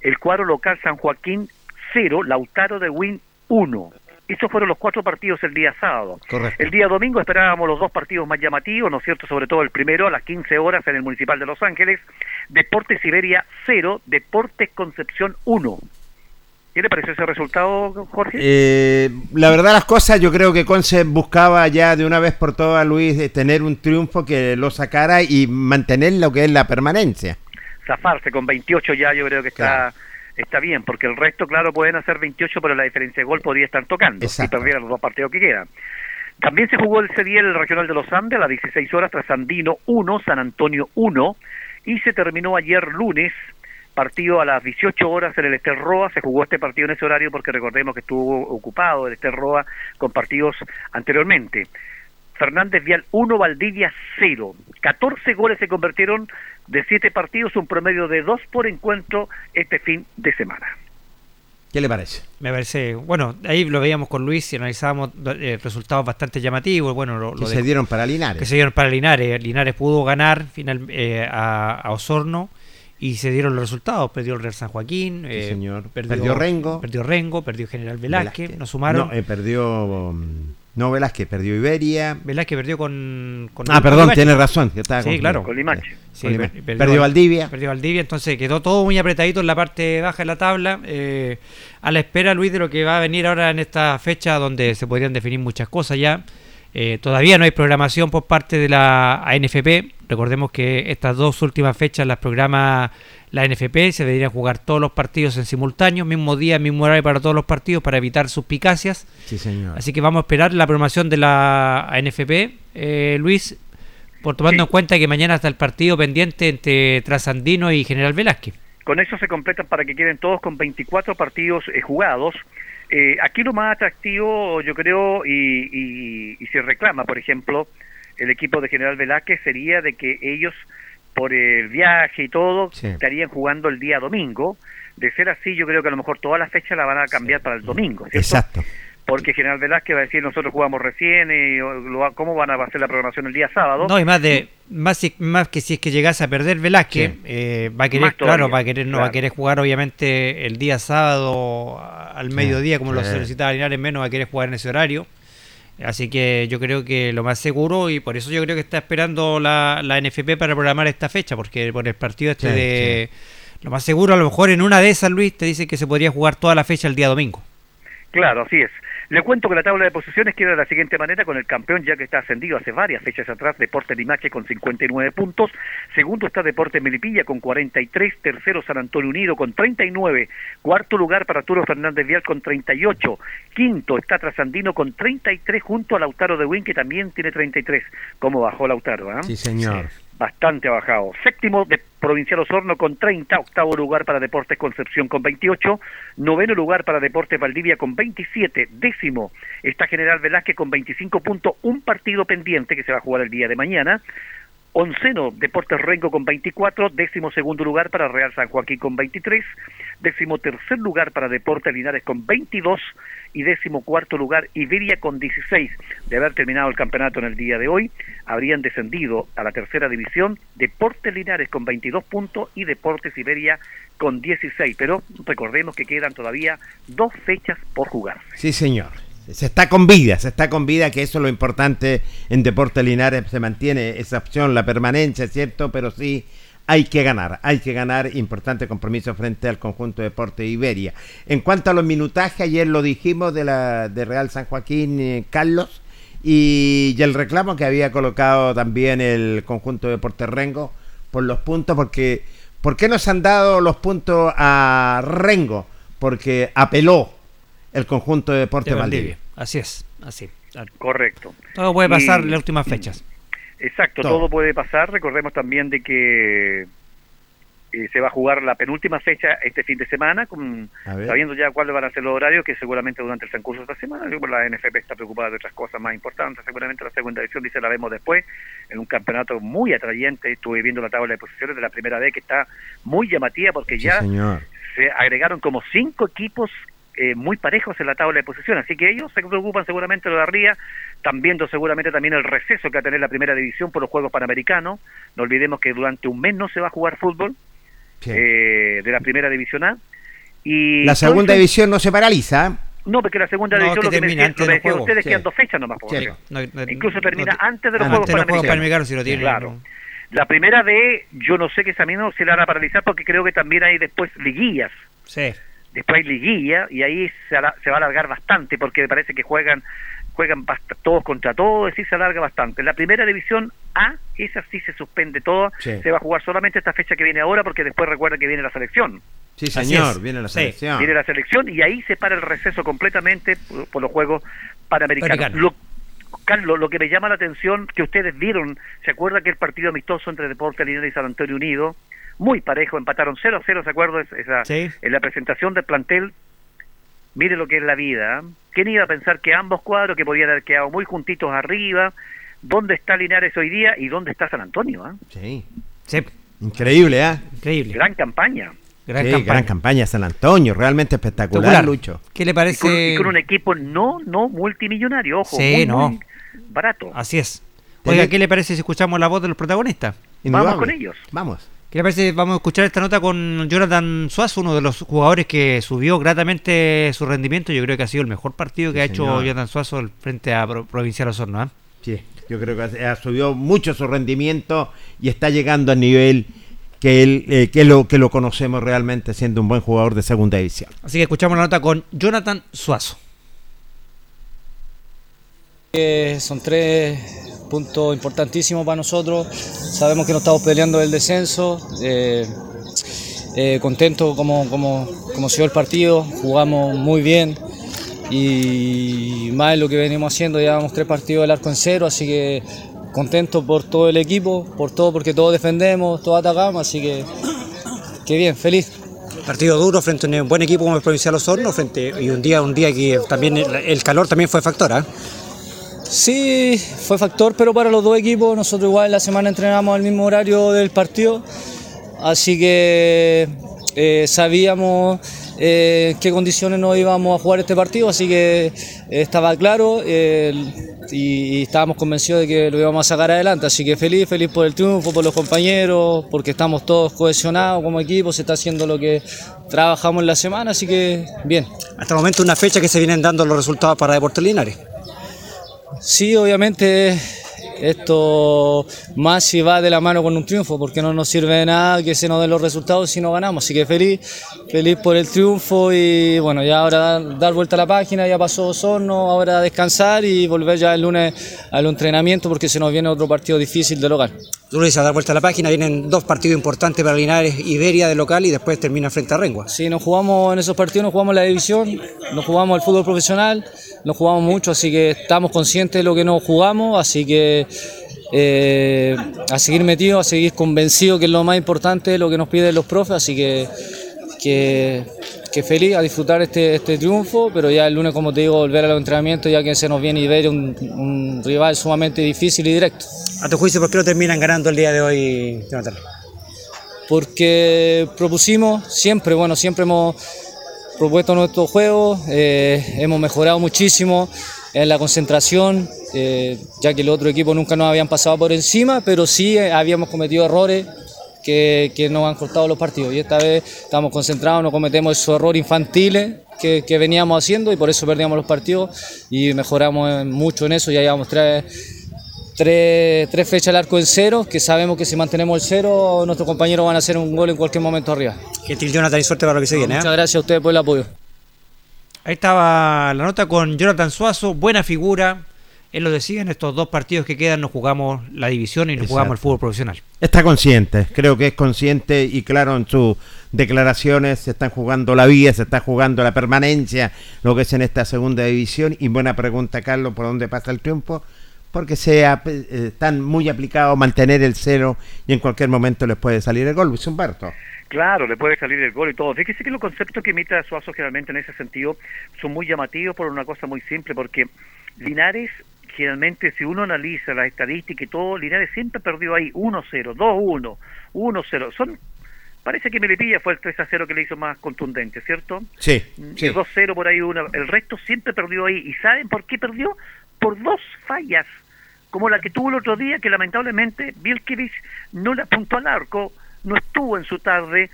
el cuadro local San Joaquín 0, Lautaro de Win 1. Esos fueron los cuatro partidos el día sábado. El día domingo esperábamos los dos partidos más llamativos, ¿no es cierto? Sobre todo el primero a las 15 horas en el Municipal de Los Ángeles. Deportes Siberia 0, Deportes Concepción 1. ¿Qué le pareció ese resultado, Jorge? Eh, la verdad las cosas, yo creo que Conce buscaba ya de una vez por todas, Luis, de tener un triunfo que lo sacara y mantener lo que es la permanencia. Zafarse con 28 ya, yo creo que está está bien, porque el resto, claro, pueden hacer 28, pero la diferencia de gol podría estar tocando si perdieran los dos partidos que quedan. También se jugó el C10 el Regional de los Andes a las 16 horas tras Andino 1, San Antonio 1 y se terminó ayer lunes partido a las 18 horas en el Estel Roa, se jugó este partido en ese horario porque recordemos que estuvo ocupado el Estel Roa con partidos anteriormente. Fernández Vial 1, Valdivia 0. 14 goles se convirtieron de 7 partidos, un promedio de 2 por encuentro este fin de semana. ¿Qué le parece? Me parece, bueno, ahí lo veíamos con Luis y analizábamos eh, resultados bastante llamativos. Bueno, lo, que se dieron para Linares. Que se dieron para Linares. Linares pudo ganar final, eh, a, Osorno y se dieron los resultados. Perdió el Real San Joaquín, eh, señor. Perdió, Rengo. Perdió Rengo, perdió General Velázquez, nos sumaron. No, perdió. Um, no, Velázquez perdió Iberia. Velázquez perdió con. ah, perdón, tiene razón. sí, claro. Con Limache. perdió, Valdivia. Perdió Valdivia, entonces quedó todo muy apretadito en la parte baja de la tabla. Eh, a la espera, Luis, de lo que va a venir ahora en esta fecha donde se podrían definir muchas cosas ya. Eh, todavía no hay programación por parte de la ANFP. Recordemos que estas dos últimas fechas las programa la NFP, se deberían jugar todos los partidos en simultáneo, mismo día, mismo horario para todos los partidos para evitar suspicacias. Sí, señor. Así que vamos a esperar la programación de la NFP, eh, Luis, por tomando en cuenta que mañana está el partido pendiente entre Trasandino y General Velázquez. Con eso se completan para que queden todos con 24 partidos eh, jugados. Eh, aquí lo más atractivo, yo creo, y, y, se reclama, por ejemplo, el equipo de General Velázquez sería de que ellos, por el viaje y todo, estarían jugando el día domingo. De ser así, yo creo que a lo mejor todas las fechas la van a cambiar para el domingo. ¿cierto? Exacto porque General Velázquez va a decir nosotros jugamos recién y cómo van a hacer la programación el día sábado. No, y más de más, más que si es que llegase a perder Velázquez, eh, va a querer, claro, va a querer, no va a querer jugar obviamente el día sábado al mediodía como lo solicitaba Linares, menos va a querer jugar en ese horario. Así que yo creo que lo más seguro, y por eso yo creo que está esperando la, la NFP para programar esta fecha, porque por el partido este de... Lo más seguro, a lo mejor en una de esas, Luis, te dice que se podría jugar toda la fecha el día domingo. Claro, así es. Le cuento que la tabla de posiciones queda de la siguiente manera con el campeón ya que está ascendido hace varias fechas atrás, Deporte Limache con 59 puntos, segundo está Deporte Melipilla con 43, tercero San Antonio Unido con 39, cuarto lugar para Arturo Fernández Vial con 38, quinto está Trasandino con 33 junto a Lautaro de Win que también tiene 33. ¿Cómo bajó Lautaro? Ah? Sí, señor bastante bajado. Séptimo de Provincial Osorno con 30, octavo lugar para Deportes Concepción con 28, noveno lugar para Deportes Valdivia con 27, décimo está General Velázquez con 25 puntos, un partido pendiente que se va a jugar el día de mañana, Onceno, Deportes Rengo con 24, décimo segundo lugar para Real San Joaquín con 23, décimo tercer lugar para Deportes Linares con 22 y décimo cuarto lugar Iberia con 16. De haber terminado el campeonato en el día de hoy, habrían descendido a la tercera división Deportes Linares con 22 puntos y Deportes Iberia con 16. Pero recordemos que quedan todavía dos fechas por jugar. Sí, señor se está con vida, se está con vida, que eso es lo importante en Deportes Linares, se mantiene esa opción, la permanencia, ¿cierto? Pero sí hay que ganar, hay que ganar, importante compromiso frente al conjunto de Deporte Iberia. En cuanto a los minutajes, ayer lo dijimos de la de Real San Joaquín, eh, Carlos, y, el reclamo que había colocado también el conjunto de Deporte Rengo por los puntos, porque ¿por qué nos han dado los puntos a Rengo? Porque apeló el conjunto de Deporte Valdivia. Así es, así. Correcto. Todo puede pasar en las últimas fechas. Exacto, todo. puede pasar. Recordemos también de que eh, se va a jugar la penúltima fecha este fin de semana, con, sabiendo ya cuáles van a ser los horarios, que seguramente durante el transcurso de esta semana, la NFP está preocupada de otras cosas más importantes, seguramente la segunda edición dice la vemos después, en un campeonato muy atrayente, estuve viendo la tabla de posiciones de la primera vez que está muy llamativa porque ya se agregaron como cinco equipos eh, muy parejos en la tabla de posición, así que ellos se preocupan seguramente de lo de arriba, están viendo seguramente también el receso que va a tener la primera división por los Juegos Panamericanos, no olvidemos que durante un mes no se va a jugar fútbol eh, de la primera división A. Y la segunda división no se paraliza. No, porque la segunda división lo que me, decía, ustedes quedan dos fechas nomás. Incluso termina antes de los Juegos Panamericanos. si lo tienen, claro. La primera de, yo no sé que esa no se la van a paralizar porque creo que también hay después liguillas. Sí después hay liguilla y ahí se, se, va a alargar bastante porque me parece que juegan juegan todos contra todos, y se alarga bastante. La primera división A, esa sí se suspende todo, se va a jugar solamente esta fecha que viene ahora porque después recuerda que viene la selección. Sí, señor, viene la selección. viene la selección y ahí se para el receso completamente por, los Juegos Panamericanos. Lo, Carlos, lo que me llama la atención que ustedes vieron, ¿se acuerda que el partido amistoso entre Deportes Linares y San Antonio Unido? muy parejo, empataron 0 a 0, ¿se acuerdan? Esa, En la presentación del plantel, mire lo que es la vida. ¿eh? ¿Quién iba a pensar que ambos cuadros, que podían haber quedado muy juntitos arriba, dónde está Linares hoy día y dónde está San Antonio? ¿eh? Sí. Increíble, ¿eh? Increíble. Gran campaña. Gran, campaña. gran campaña San Antonio, realmente espectacular, Lucho. ¿Qué le parece? Y con, un equipo no no multimillonario, ojo, sí, no. barato. Así es. Oiga, ¿qué le parece si escuchamos la voz de los protagonistas? Vamos con ellos. Vamos. ¿Qué le parece? Vamos a escuchar esta nota con Jonathan Suazo, uno de los jugadores que subió gratamente su rendimiento. Yo creo que ha sido el mejor partido que ha hecho Jonathan Suazo frente a Provincial Osorno. ¿eh? Sí, yo creo que ha subido mucho su rendimiento y está llegando al nivel que él eh, que lo que lo conocemos realmente siendo un buen jugador de segunda división. Así que escuchamos la nota con Jonathan Suazo. son tres punto importantísimo para nosotros. Sabemos que no estamos peleando el descenso. Eh, eh, contento como, como, como el partido, jugamos muy bien y más de lo que venimos haciendo, llevamos tres partidos del arco en cero, así que contento por todo el equipo, por todo, porque todos defendemos, todos atacamos, así que que bien, feliz. Partido duro frente a un buen equipo como el Provincial Osorno, frente y un día, un día que también el, calor también fue factor, ¿ah? Sí, fue factor, pero para los dos equipos, nosotros igual la semana entrenamos al mismo horario del partido, así que eh, sabíamos eh, en qué condiciones nos íbamos a jugar este partido, así que eh, estaba claro eh, y, y estábamos convencidos de que lo íbamos a sacar adelante, así que feliz, feliz por el triunfo, por los compañeros, porque estamos todos cohesionados como equipo, se está haciendo lo que trabajamos en la semana, así que bien. Hasta el momento una fecha que se vienen dando los resultados para Deportes Linares. Sí, obviamente esto más si va de la mano con un triunfo, porque no nos sirve de nada que se nos den los resultados si no ganamos. Así que feliz, feliz por el triunfo y bueno, ya ahora dar, dar vuelta a la página, ya pasó Osorno, ahora descansar y volver ya el lunes al entrenamiento porque se nos viene otro partido difícil de local. Tú dices a dar vuelta a la página, vienen dos partidos importantes para Linares, Iberia de local y después termina frente a Rengua. Sí, nos jugamos en esos partidos, nos jugamos la división, nos jugamos el fútbol profesional, nos jugamos mucho, así que estamos conscientes de lo que nos jugamos, así que eh, a seguir metidos, a seguir convencidos que es lo más importante, lo que nos piden los profes, así que, que, que feliz a disfrutar este, este triunfo, pero ya el lunes, como te digo, volver a los entrenamientos, ya que se nos viene Iberia, un, un rival sumamente difícil y directo. A tu juicio, ¿por qué no terminan ganando el día de hoy, Jonathan? porque propusimos siempre, bueno, siempre hemos propuesto nuestro juego, eh, hemos mejorado muchísimo en la concentración, eh, ya que el otro equipo nunca nos habían pasado por encima, pero sí eh, habíamos cometido errores que, nos han cortado los partidos. Y esta vez estamos concentrados, no cometemos esos errores infantiles que, que veníamos haciendo y por eso perdíamos los partidos y mejoramos mucho en eso, ya llevamos tres tres, tres fechas al arco en cero, que sabemos que si mantenemos el cero, nuestros compañeros van a hacer un gol en cualquier momento arriba. Gentil Jonathan y suerte para lo que se viene. ¿eh? Muchas gracias a ustedes por el apoyo. Ahí estaba la nota con Jonathan Suazo, buena figura. Él lo decía, en estos dos partidos que quedan nos jugamos la división y nos jugamos el fútbol profesional. Está consciente, creo que es consciente y claro en sus declaraciones se están jugando la vida, se está jugando la permanencia, lo que es en esta segunda división. Y buena pregunta, Carlos, ¿por dónde pasa el triunfo? Porque se eh, están muy aplicados a mantener el cero y en cualquier momento les puede salir el gol, Luis Humberto. Claro, le puede salir el gol y todo. Fíjese que los conceptos que emite Suazo generalmente en ese sentido son muy llamativos por una cosa muy simple, porque Linares, generalmente, si uno analiza las estadísticas y todo, Linares siempre perdió ahí 1-0, 2-1, 1-0. Son, parece que Melipilla fue el 3-0 que le hizo más contundente, ¿cierto? Sí, Y 2-0 por ahí, una, el resto siempre perdió ahí. ¿Y saben por qué perdió? Por dos fallas, como la que tuvo el otro día, que lamentablemente Bielkiewicz no le apuntó al arco, no estuvo en su tarde.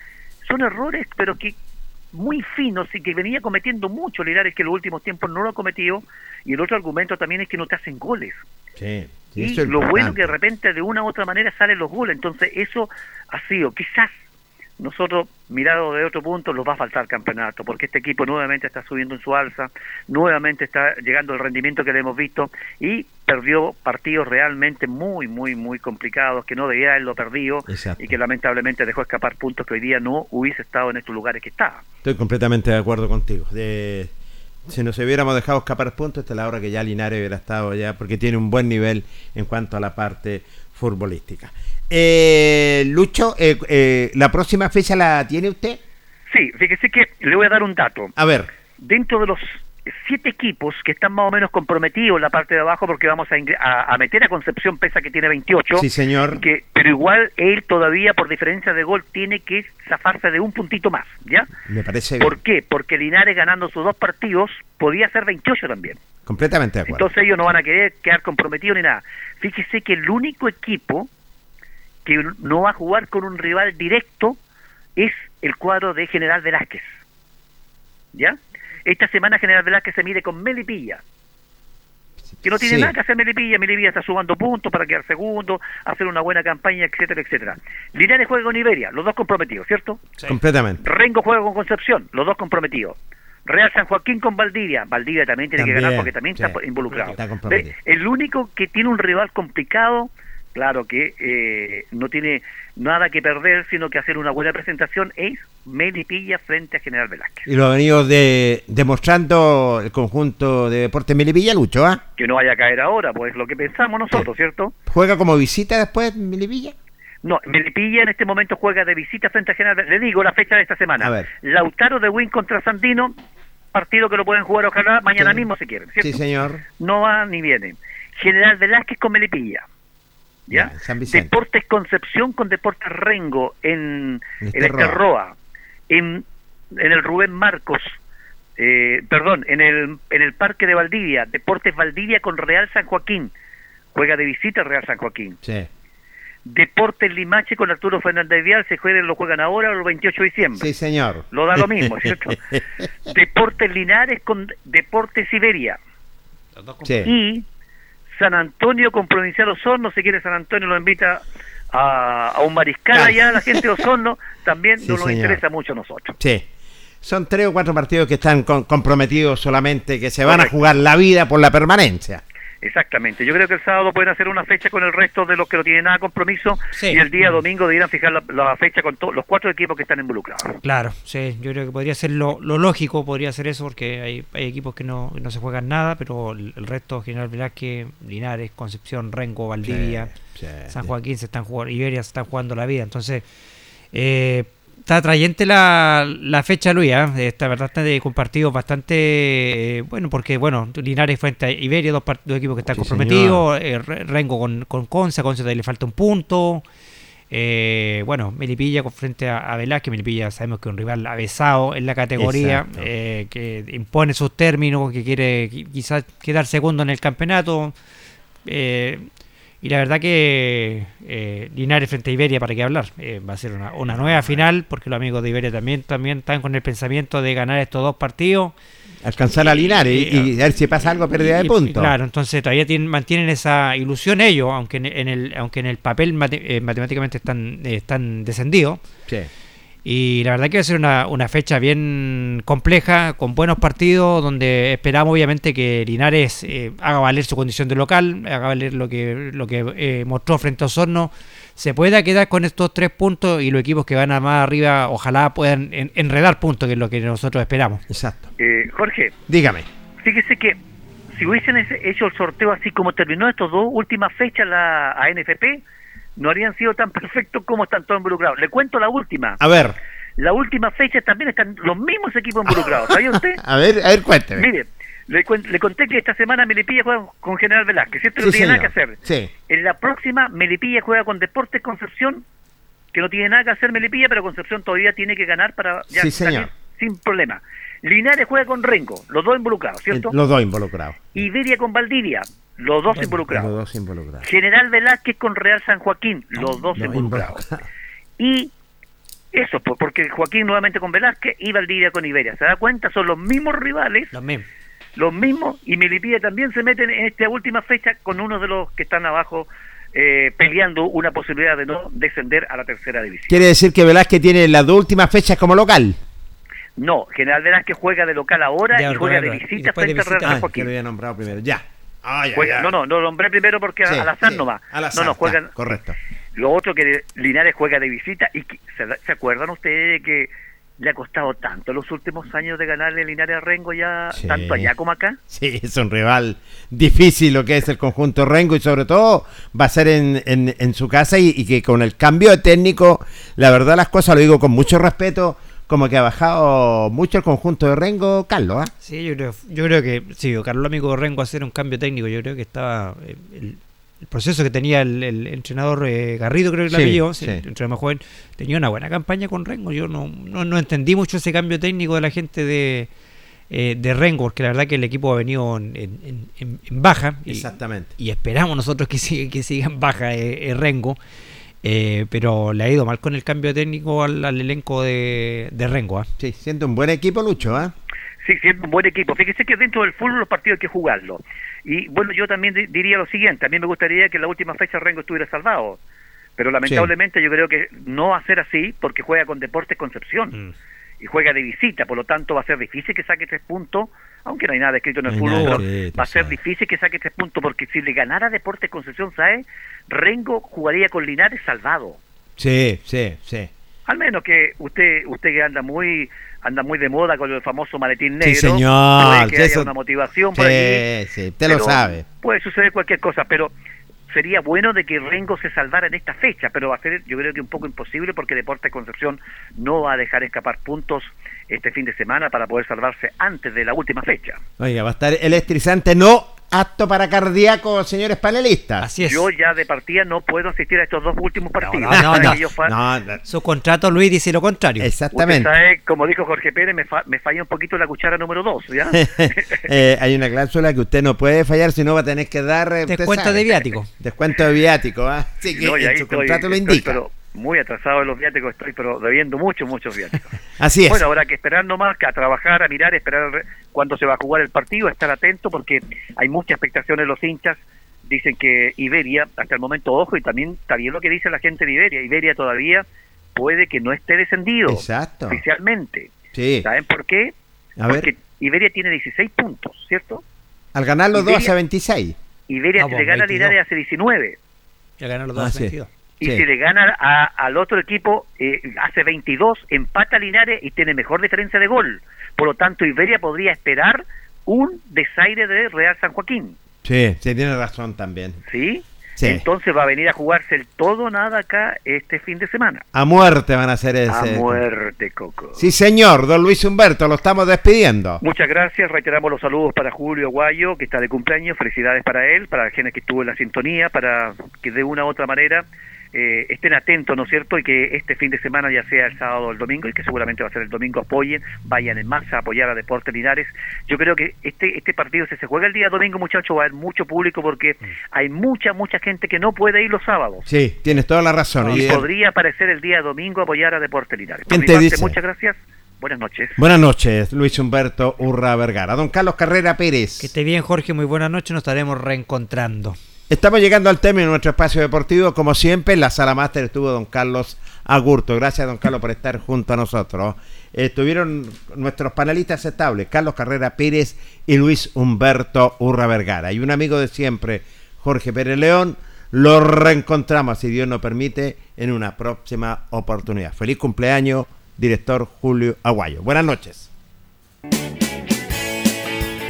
Son errores, pero que muy finos y que venía cometiendo mucho Linares, que en los últimos tiempos no lo ha cometido. Y el otro argumento también es que no te hacen goles. Sí, Y eso es lo bueno importante. que de repente de una u otra manera salen los goles. Entonces eso ha sido, quizás nosotros, mirado de otro punto, nos va a faltar campeonato, porque este equipo nuevamente está subiendo en su alza, nuevamente está llegando al rendimiento que le hemos visto y perdió partidos realmente muy, muy, muy complicados, que no debía haberlo perdido Exacto. y que lamentablemente dejó escapar puntos que hoy día no hubiese estado en estos lugares que estaba. Estoy completamente de acuerdo contigo. De- si nos hubiéramos dejado escapar puntos, esta es la hora que ya Linares hubiera estado ya, porque tiene un buen nivel en cuanto a la parte futbolística. Eh, Lucho, eh, eh, ¿la próxima fecha la tiene usted? Sí, fíjese que le voy a dar un dato. A ver. dentro de los siete equipos que están más o menos comprometidos en la parte de abajo, porque vamos a, a, a meter a Concepción, pesa que tiene 28. Sí, señor. Que, pero igual él todavía, por diferencia de gol, tiene que zafarse de un puntito más, ¿ya? Me parece bien. ¿Por qué? Porque Linares ganando sus dos partidos podía ser 28 también. Completamente de acuerdo. Entonces ellos no van a querer quedar comprometidos ni nada. Fíjese que el único equipo que no va a jugar con un rival directo es el cuadro de General Velázquez. ¿Ya? Esta semana General Velázquez se mide con Melipilla. Que no tiene Sí. nada que hacer Melipilla. Melipilla está sumando puntos para quedar segundo, hacer una buena campaña, etcétera, etcétera. Linares juega con Iberia, los dos comprometidos, ¿cierto? Completamente. Rengo juega con Concepción, los dos comprometidos. Real San Joaquín con Valdivia. Valdivia también tiene que ganar porque también sí. está involucrado. Está. El único que tiene un rival complicado, claro que eh, no tiene nada que perder, sino que hacer una buena presentación, es Melipilla frente a General Velázquez. Y lo ha venido de, demostrando el conjunto de Deportes Milipilla, Lucho, ¿ah? Que no vaya a caer ahora, pues lo que pensamos nosotros, ¿cierto? ¿Juega como visita después Milipilla? No, Melipilla en este momento juega de visita frente a General. Le digo la fecha de esta semana. Lautaro de Win contra Sandino, partido que lo pueden jugar ojalá mañana mismo si quieren. Sí, señor. No va ni viene. General Velázquez con Melipilla. ¿Ya? Deportes Concepción con Deportes Rengo en, en Roa. En, en el Rubén Marcos. Eh, perdón, en el, en el Parque de Valdivia. Deportes Valdivia con Real San Joaquín. Juega de visita Real San Joaquín. Sí. Deportes Limache con Arturo Fernández Vial, se juegan, lo juegan ahora o el 28 de diciembre. Sí, señor. Lo da lo mismo, ¿cierto? Deportes Linares con Deportes Siberia. Y San Antonio con Provincial Osorno, si quiere San Antonio lo invita a, un mariscal ah. allá, la gente de Osorno, también no nos interesa mucho a nosotros. Sí. Son tres o cuatro partidos que están comprometidos solamente, que se van a jugar la vida por la permanencia. Exactamente. Yo creo que el sábado pueden hacer una fecha con el resto de los que no tienen nada de compromiso y el día domingo deberían fijar la, fecha con todos los cuatro equipos que están involucrados. Claro, sí. Yo creo que podría ser lo, lógico, podría ser eso, porque hay, hay equipos que no, no, se juegan nada, pero el, resto, General Velázquez, Linares, Concepción, Rengo, Valdivia, San Joaquín se están jugando, Iberia se están jugando la vida. Entonces, eh, Está atrayente la, la fecha, Luis. ¿eh? Está verdad de compartidos bastante eh, bueno, porque bueno, Linares frente a Iberia, dos, dos equipos que están comprometidos. Eh, Rengo con, con Conce, Conce le falta un punto. Eh, bueno, Melipilla frente a, a Velázquez. Melipilla sabemos que es un rival avesado en la categoría, que impone sus términos, que quiere quizás quedar segundo en el campeonato. Eh, y la verdad que eh, Linares frente a Iberia, para qué hablar, eh, va a ser una, una, nueva final, porque los amigos de Iberia también, también están con el pensamiento de ganar estos dos partidos. Alcanzar a Linares y, ver si pasa algo pérdida de puntos. Claro, entonces todavía tienen, mantienen esa ilusión ellos, aunque en, el, aunque en el papel eh, matemáticamente están, están descendidos. Sí. Y la verdad que va a ser una, una, fecha bien compleja, con buenos partidos, donde esperamos obviamente que Linares eh, haga valer su condición de local, haga valer lo que, lo que eh, mostró frente a Osorno, se pueda quedar con estos tres puntos y los equipos que van a más arriba ojalá puedan enredar puntos, que es lo que nosotros esperamos. Exacto. Eh, Jorge. Dígame. Fíjese que si hubiesen hecho el sorteo así como terminó estos dos últimas fechas la ANFP, no habrían sido tan perfectos como están todos involucrados. Le cuento la última. A ver. La última fecha también están los mismos equipos involucrados. ¿Sabía usted? a ver, a ver, cuénteme. Mire, le, le, conté que esta semana Melipilla juega con General Velázquez, ¿cierto? no tiene nada que hacer. Sí. En la próxima, Melipilla juega con Deportes Concepción, que no tiene nada que hacer Melipilla, pero Concepción todavía tiene que ganar para ya sí, señor. sin problema. Linares juega con Rengo, los dos involucrados, ¿cierto? Los dos involucrados. Iberia con Valdivia, los dos involucrados. Los dos involucrados. General Velázquez con Real San Joaquín, los dos involucrados. Y eso, porque Joaquín nuevamente con Velázquez y Valdivia con Iberia. ¿Se da cuenta? Son los mismos rivales. Los mismos. Los mismos. Y Melipilla también se meten en esta última fecha con uno de los que están abajo eh, peleando una posibilidad de no descender a la tercera división. ¿Quiere decir que Velázquez tiene las dos últimas fechas como local? No, General Velázquez juega de local ahora y juega de visita frente a Real San Joaquín. Ah, que lo había nombrado primero. Ya. Ah, No, no, no lo nombré primero porque al azar no va. no, no, juegan. correcto. Lo otro que Linares juega de visita y ¿se, acuerdan ustedes que le ha costado tanto los últimos años de ganarle Linares a Rengo ya, tanto allá como acá? Sí, es un rival difícil lo que es el conjunto Rengo y sobre todo va a ser en, en, su casa y, y, que con el cambio de técnico, la verdad las cosas lo digo con mucho respeto, como que ha bajado mucho el conjunto de Rengo, Carlos. ¿ah? Sí, yo creo, yo creo que, sí, Carlos amigo de Rengo hacer un cambio técnico, yo creo que estaba eh, el, proceso que tenía el, entrenador eh, Garrido, creo que la pilló, el entrenador más joven, tenía una buena campaña con Rengo. Yo no, no, entendí mucho ese cambio técnico de la gente de, eh, de Rengo, porque la verdad que el equipo ha venido en, baja. Exactamente. Y, esperamos nosotros que siga, que siga en baja Rengo. Eh, pero le ha ido mal con el cambio técnico al, elenco de, de Rengo. ¿ah? Sí, siendo un buen equipo, Lucho. ¿ah? Sí, siendo un buen equipo. Fíjese que dentro del fútbol los partidos hay que jugarlo. Y bueno, yo también diría lo siguiente: a mí me gustaría que en la última fecha Rengo estuviera salvado. Pero lamentablemente yo creo que no va a ser así porque juega con Deportes Concepción. Mm y juega de visita, por lo tanto va a ser difícil que saque tres puntos, aunque no hay nada escrito en el fútbol, va a ser difícil que saque tres puntos, porque si le ganara Deportes Concepción ¿sabes? Rengo jugaría con Linares salvado. Sí, sí, sí. Al menos que usted usted que anda muy anda muy de moda con el famoso maletín negro. Sí, señor. Que haya una motivación por sí, Sí, usted lo sabe. Puede suceder cualquier cosa, pero sería bueno de que Rengo se salvara en esta fecha, pero va a ser yo creo que un poco imposible porque Deportes Concepción no va a dejar escapar puntos este fin de semana para poder salvarse antes de la última fecha. Oiga, va a estar electrizante, no apto para cardíaco, señores panelistas. Así es. Yo ya de partida no puedo asistir a estos dos últimos partidos. No, no, no, Su contrato, Luis, dice lo contrario. Exactamente. Usted sabe, como dijo Jorge Pérez, me, fa me, falla un poquito la cuchara número dos, ¿ya? eh, hay una cláusula que usted no puede fallar, si no va a tener que dar... Eh, Descuento de viático. Descuento de viático, ¿ah? Sí, que no, en su estoy, contrato lo estoy, indica. pero muy atrasado en los viáticos estoy, pero debiendo muchos, muchos viáticos. Así es. Bueno, habrá que esperar nomás, que a trabajar, a mirar, esperar cuándo se va a jugar el partido, estar atento porque hay mucha expectación en los hinchas. Dicen que Iberia, hasta el momento, ojo, y también está bien lo que dice la gente de Iberia. Iberia todavía puede que no esté descendido Exacto. oficialmente. Sí. ¿Saben por qué? A porque ver. Iberia tiene 16 puntos, ¿cierto? Al ganar los dos hace 26. Iberia Ah, si pues, le gana a 22. Linares hace 19. Ya ganó los Ah, dos sí. 22. Y Sí. si le gana a- al otro equipo, eh, hace 22, empata Linares y tiene mejor diferencia de gol. Por lo tanto, Iberia podría esperar un desaire de Real San Joaquín. Sí, sí, tiene razón también. ¿Sí? Sí. Entonces va a venir a jugarse el todo nada acá este fin de semana. A muerte van a hacer ese. A muerte, Coco. Sí, señor, don Luis Humberto, lo estamos despidiendo. Muchas gracias, reiteramos los saludos para Julio Guayo, que está de cumpleaños, felicidades para él, para la gente que estuvo en la sintonía, para que de una u otra manera eh, estén atentos, ¿no es cierto? Y que este fin de semana, ya sea el sábado o el domingo, y que seguramente va a ser el domingo, apoyen, vayan en masa a apoyar a Deportes Linares. Yo creo que este este partido, si se juega el día domingo, muchachos, va a haber mucho público porque hay mucha, mucha gente que no puede ir los sábados. Sí, tienes toda la razón. Y Y- podría aparecer el día domingo a apoyar a Deportes Linares. ¿Quién te dice? Muchas gracias. Buenas noches. Buenas noches, Luis Humberto Urra Vergara. Don Carlos Carrera Pérez. Que esté bien, Jorge. Muy buenas noches. Nos estaremos reencontrando. Estamos llegando al término de nuestro espacio deportivo. Como siempre, en la sala máster estuvo don Carlos Agurto. Gracias, don Carlos, por estar junto a nosotros. Estuvieron nuestros panelistas estables, Carlos Carrera Pérez y Luis Humberto Urra Vergara. Y un amigo de siempre, Jorge Pérez León. Lo reencontramos, si Dios nos permite, en una próxima oportunidad. Feliz cumpleaños, director Julio Aguayo. Buenas noches.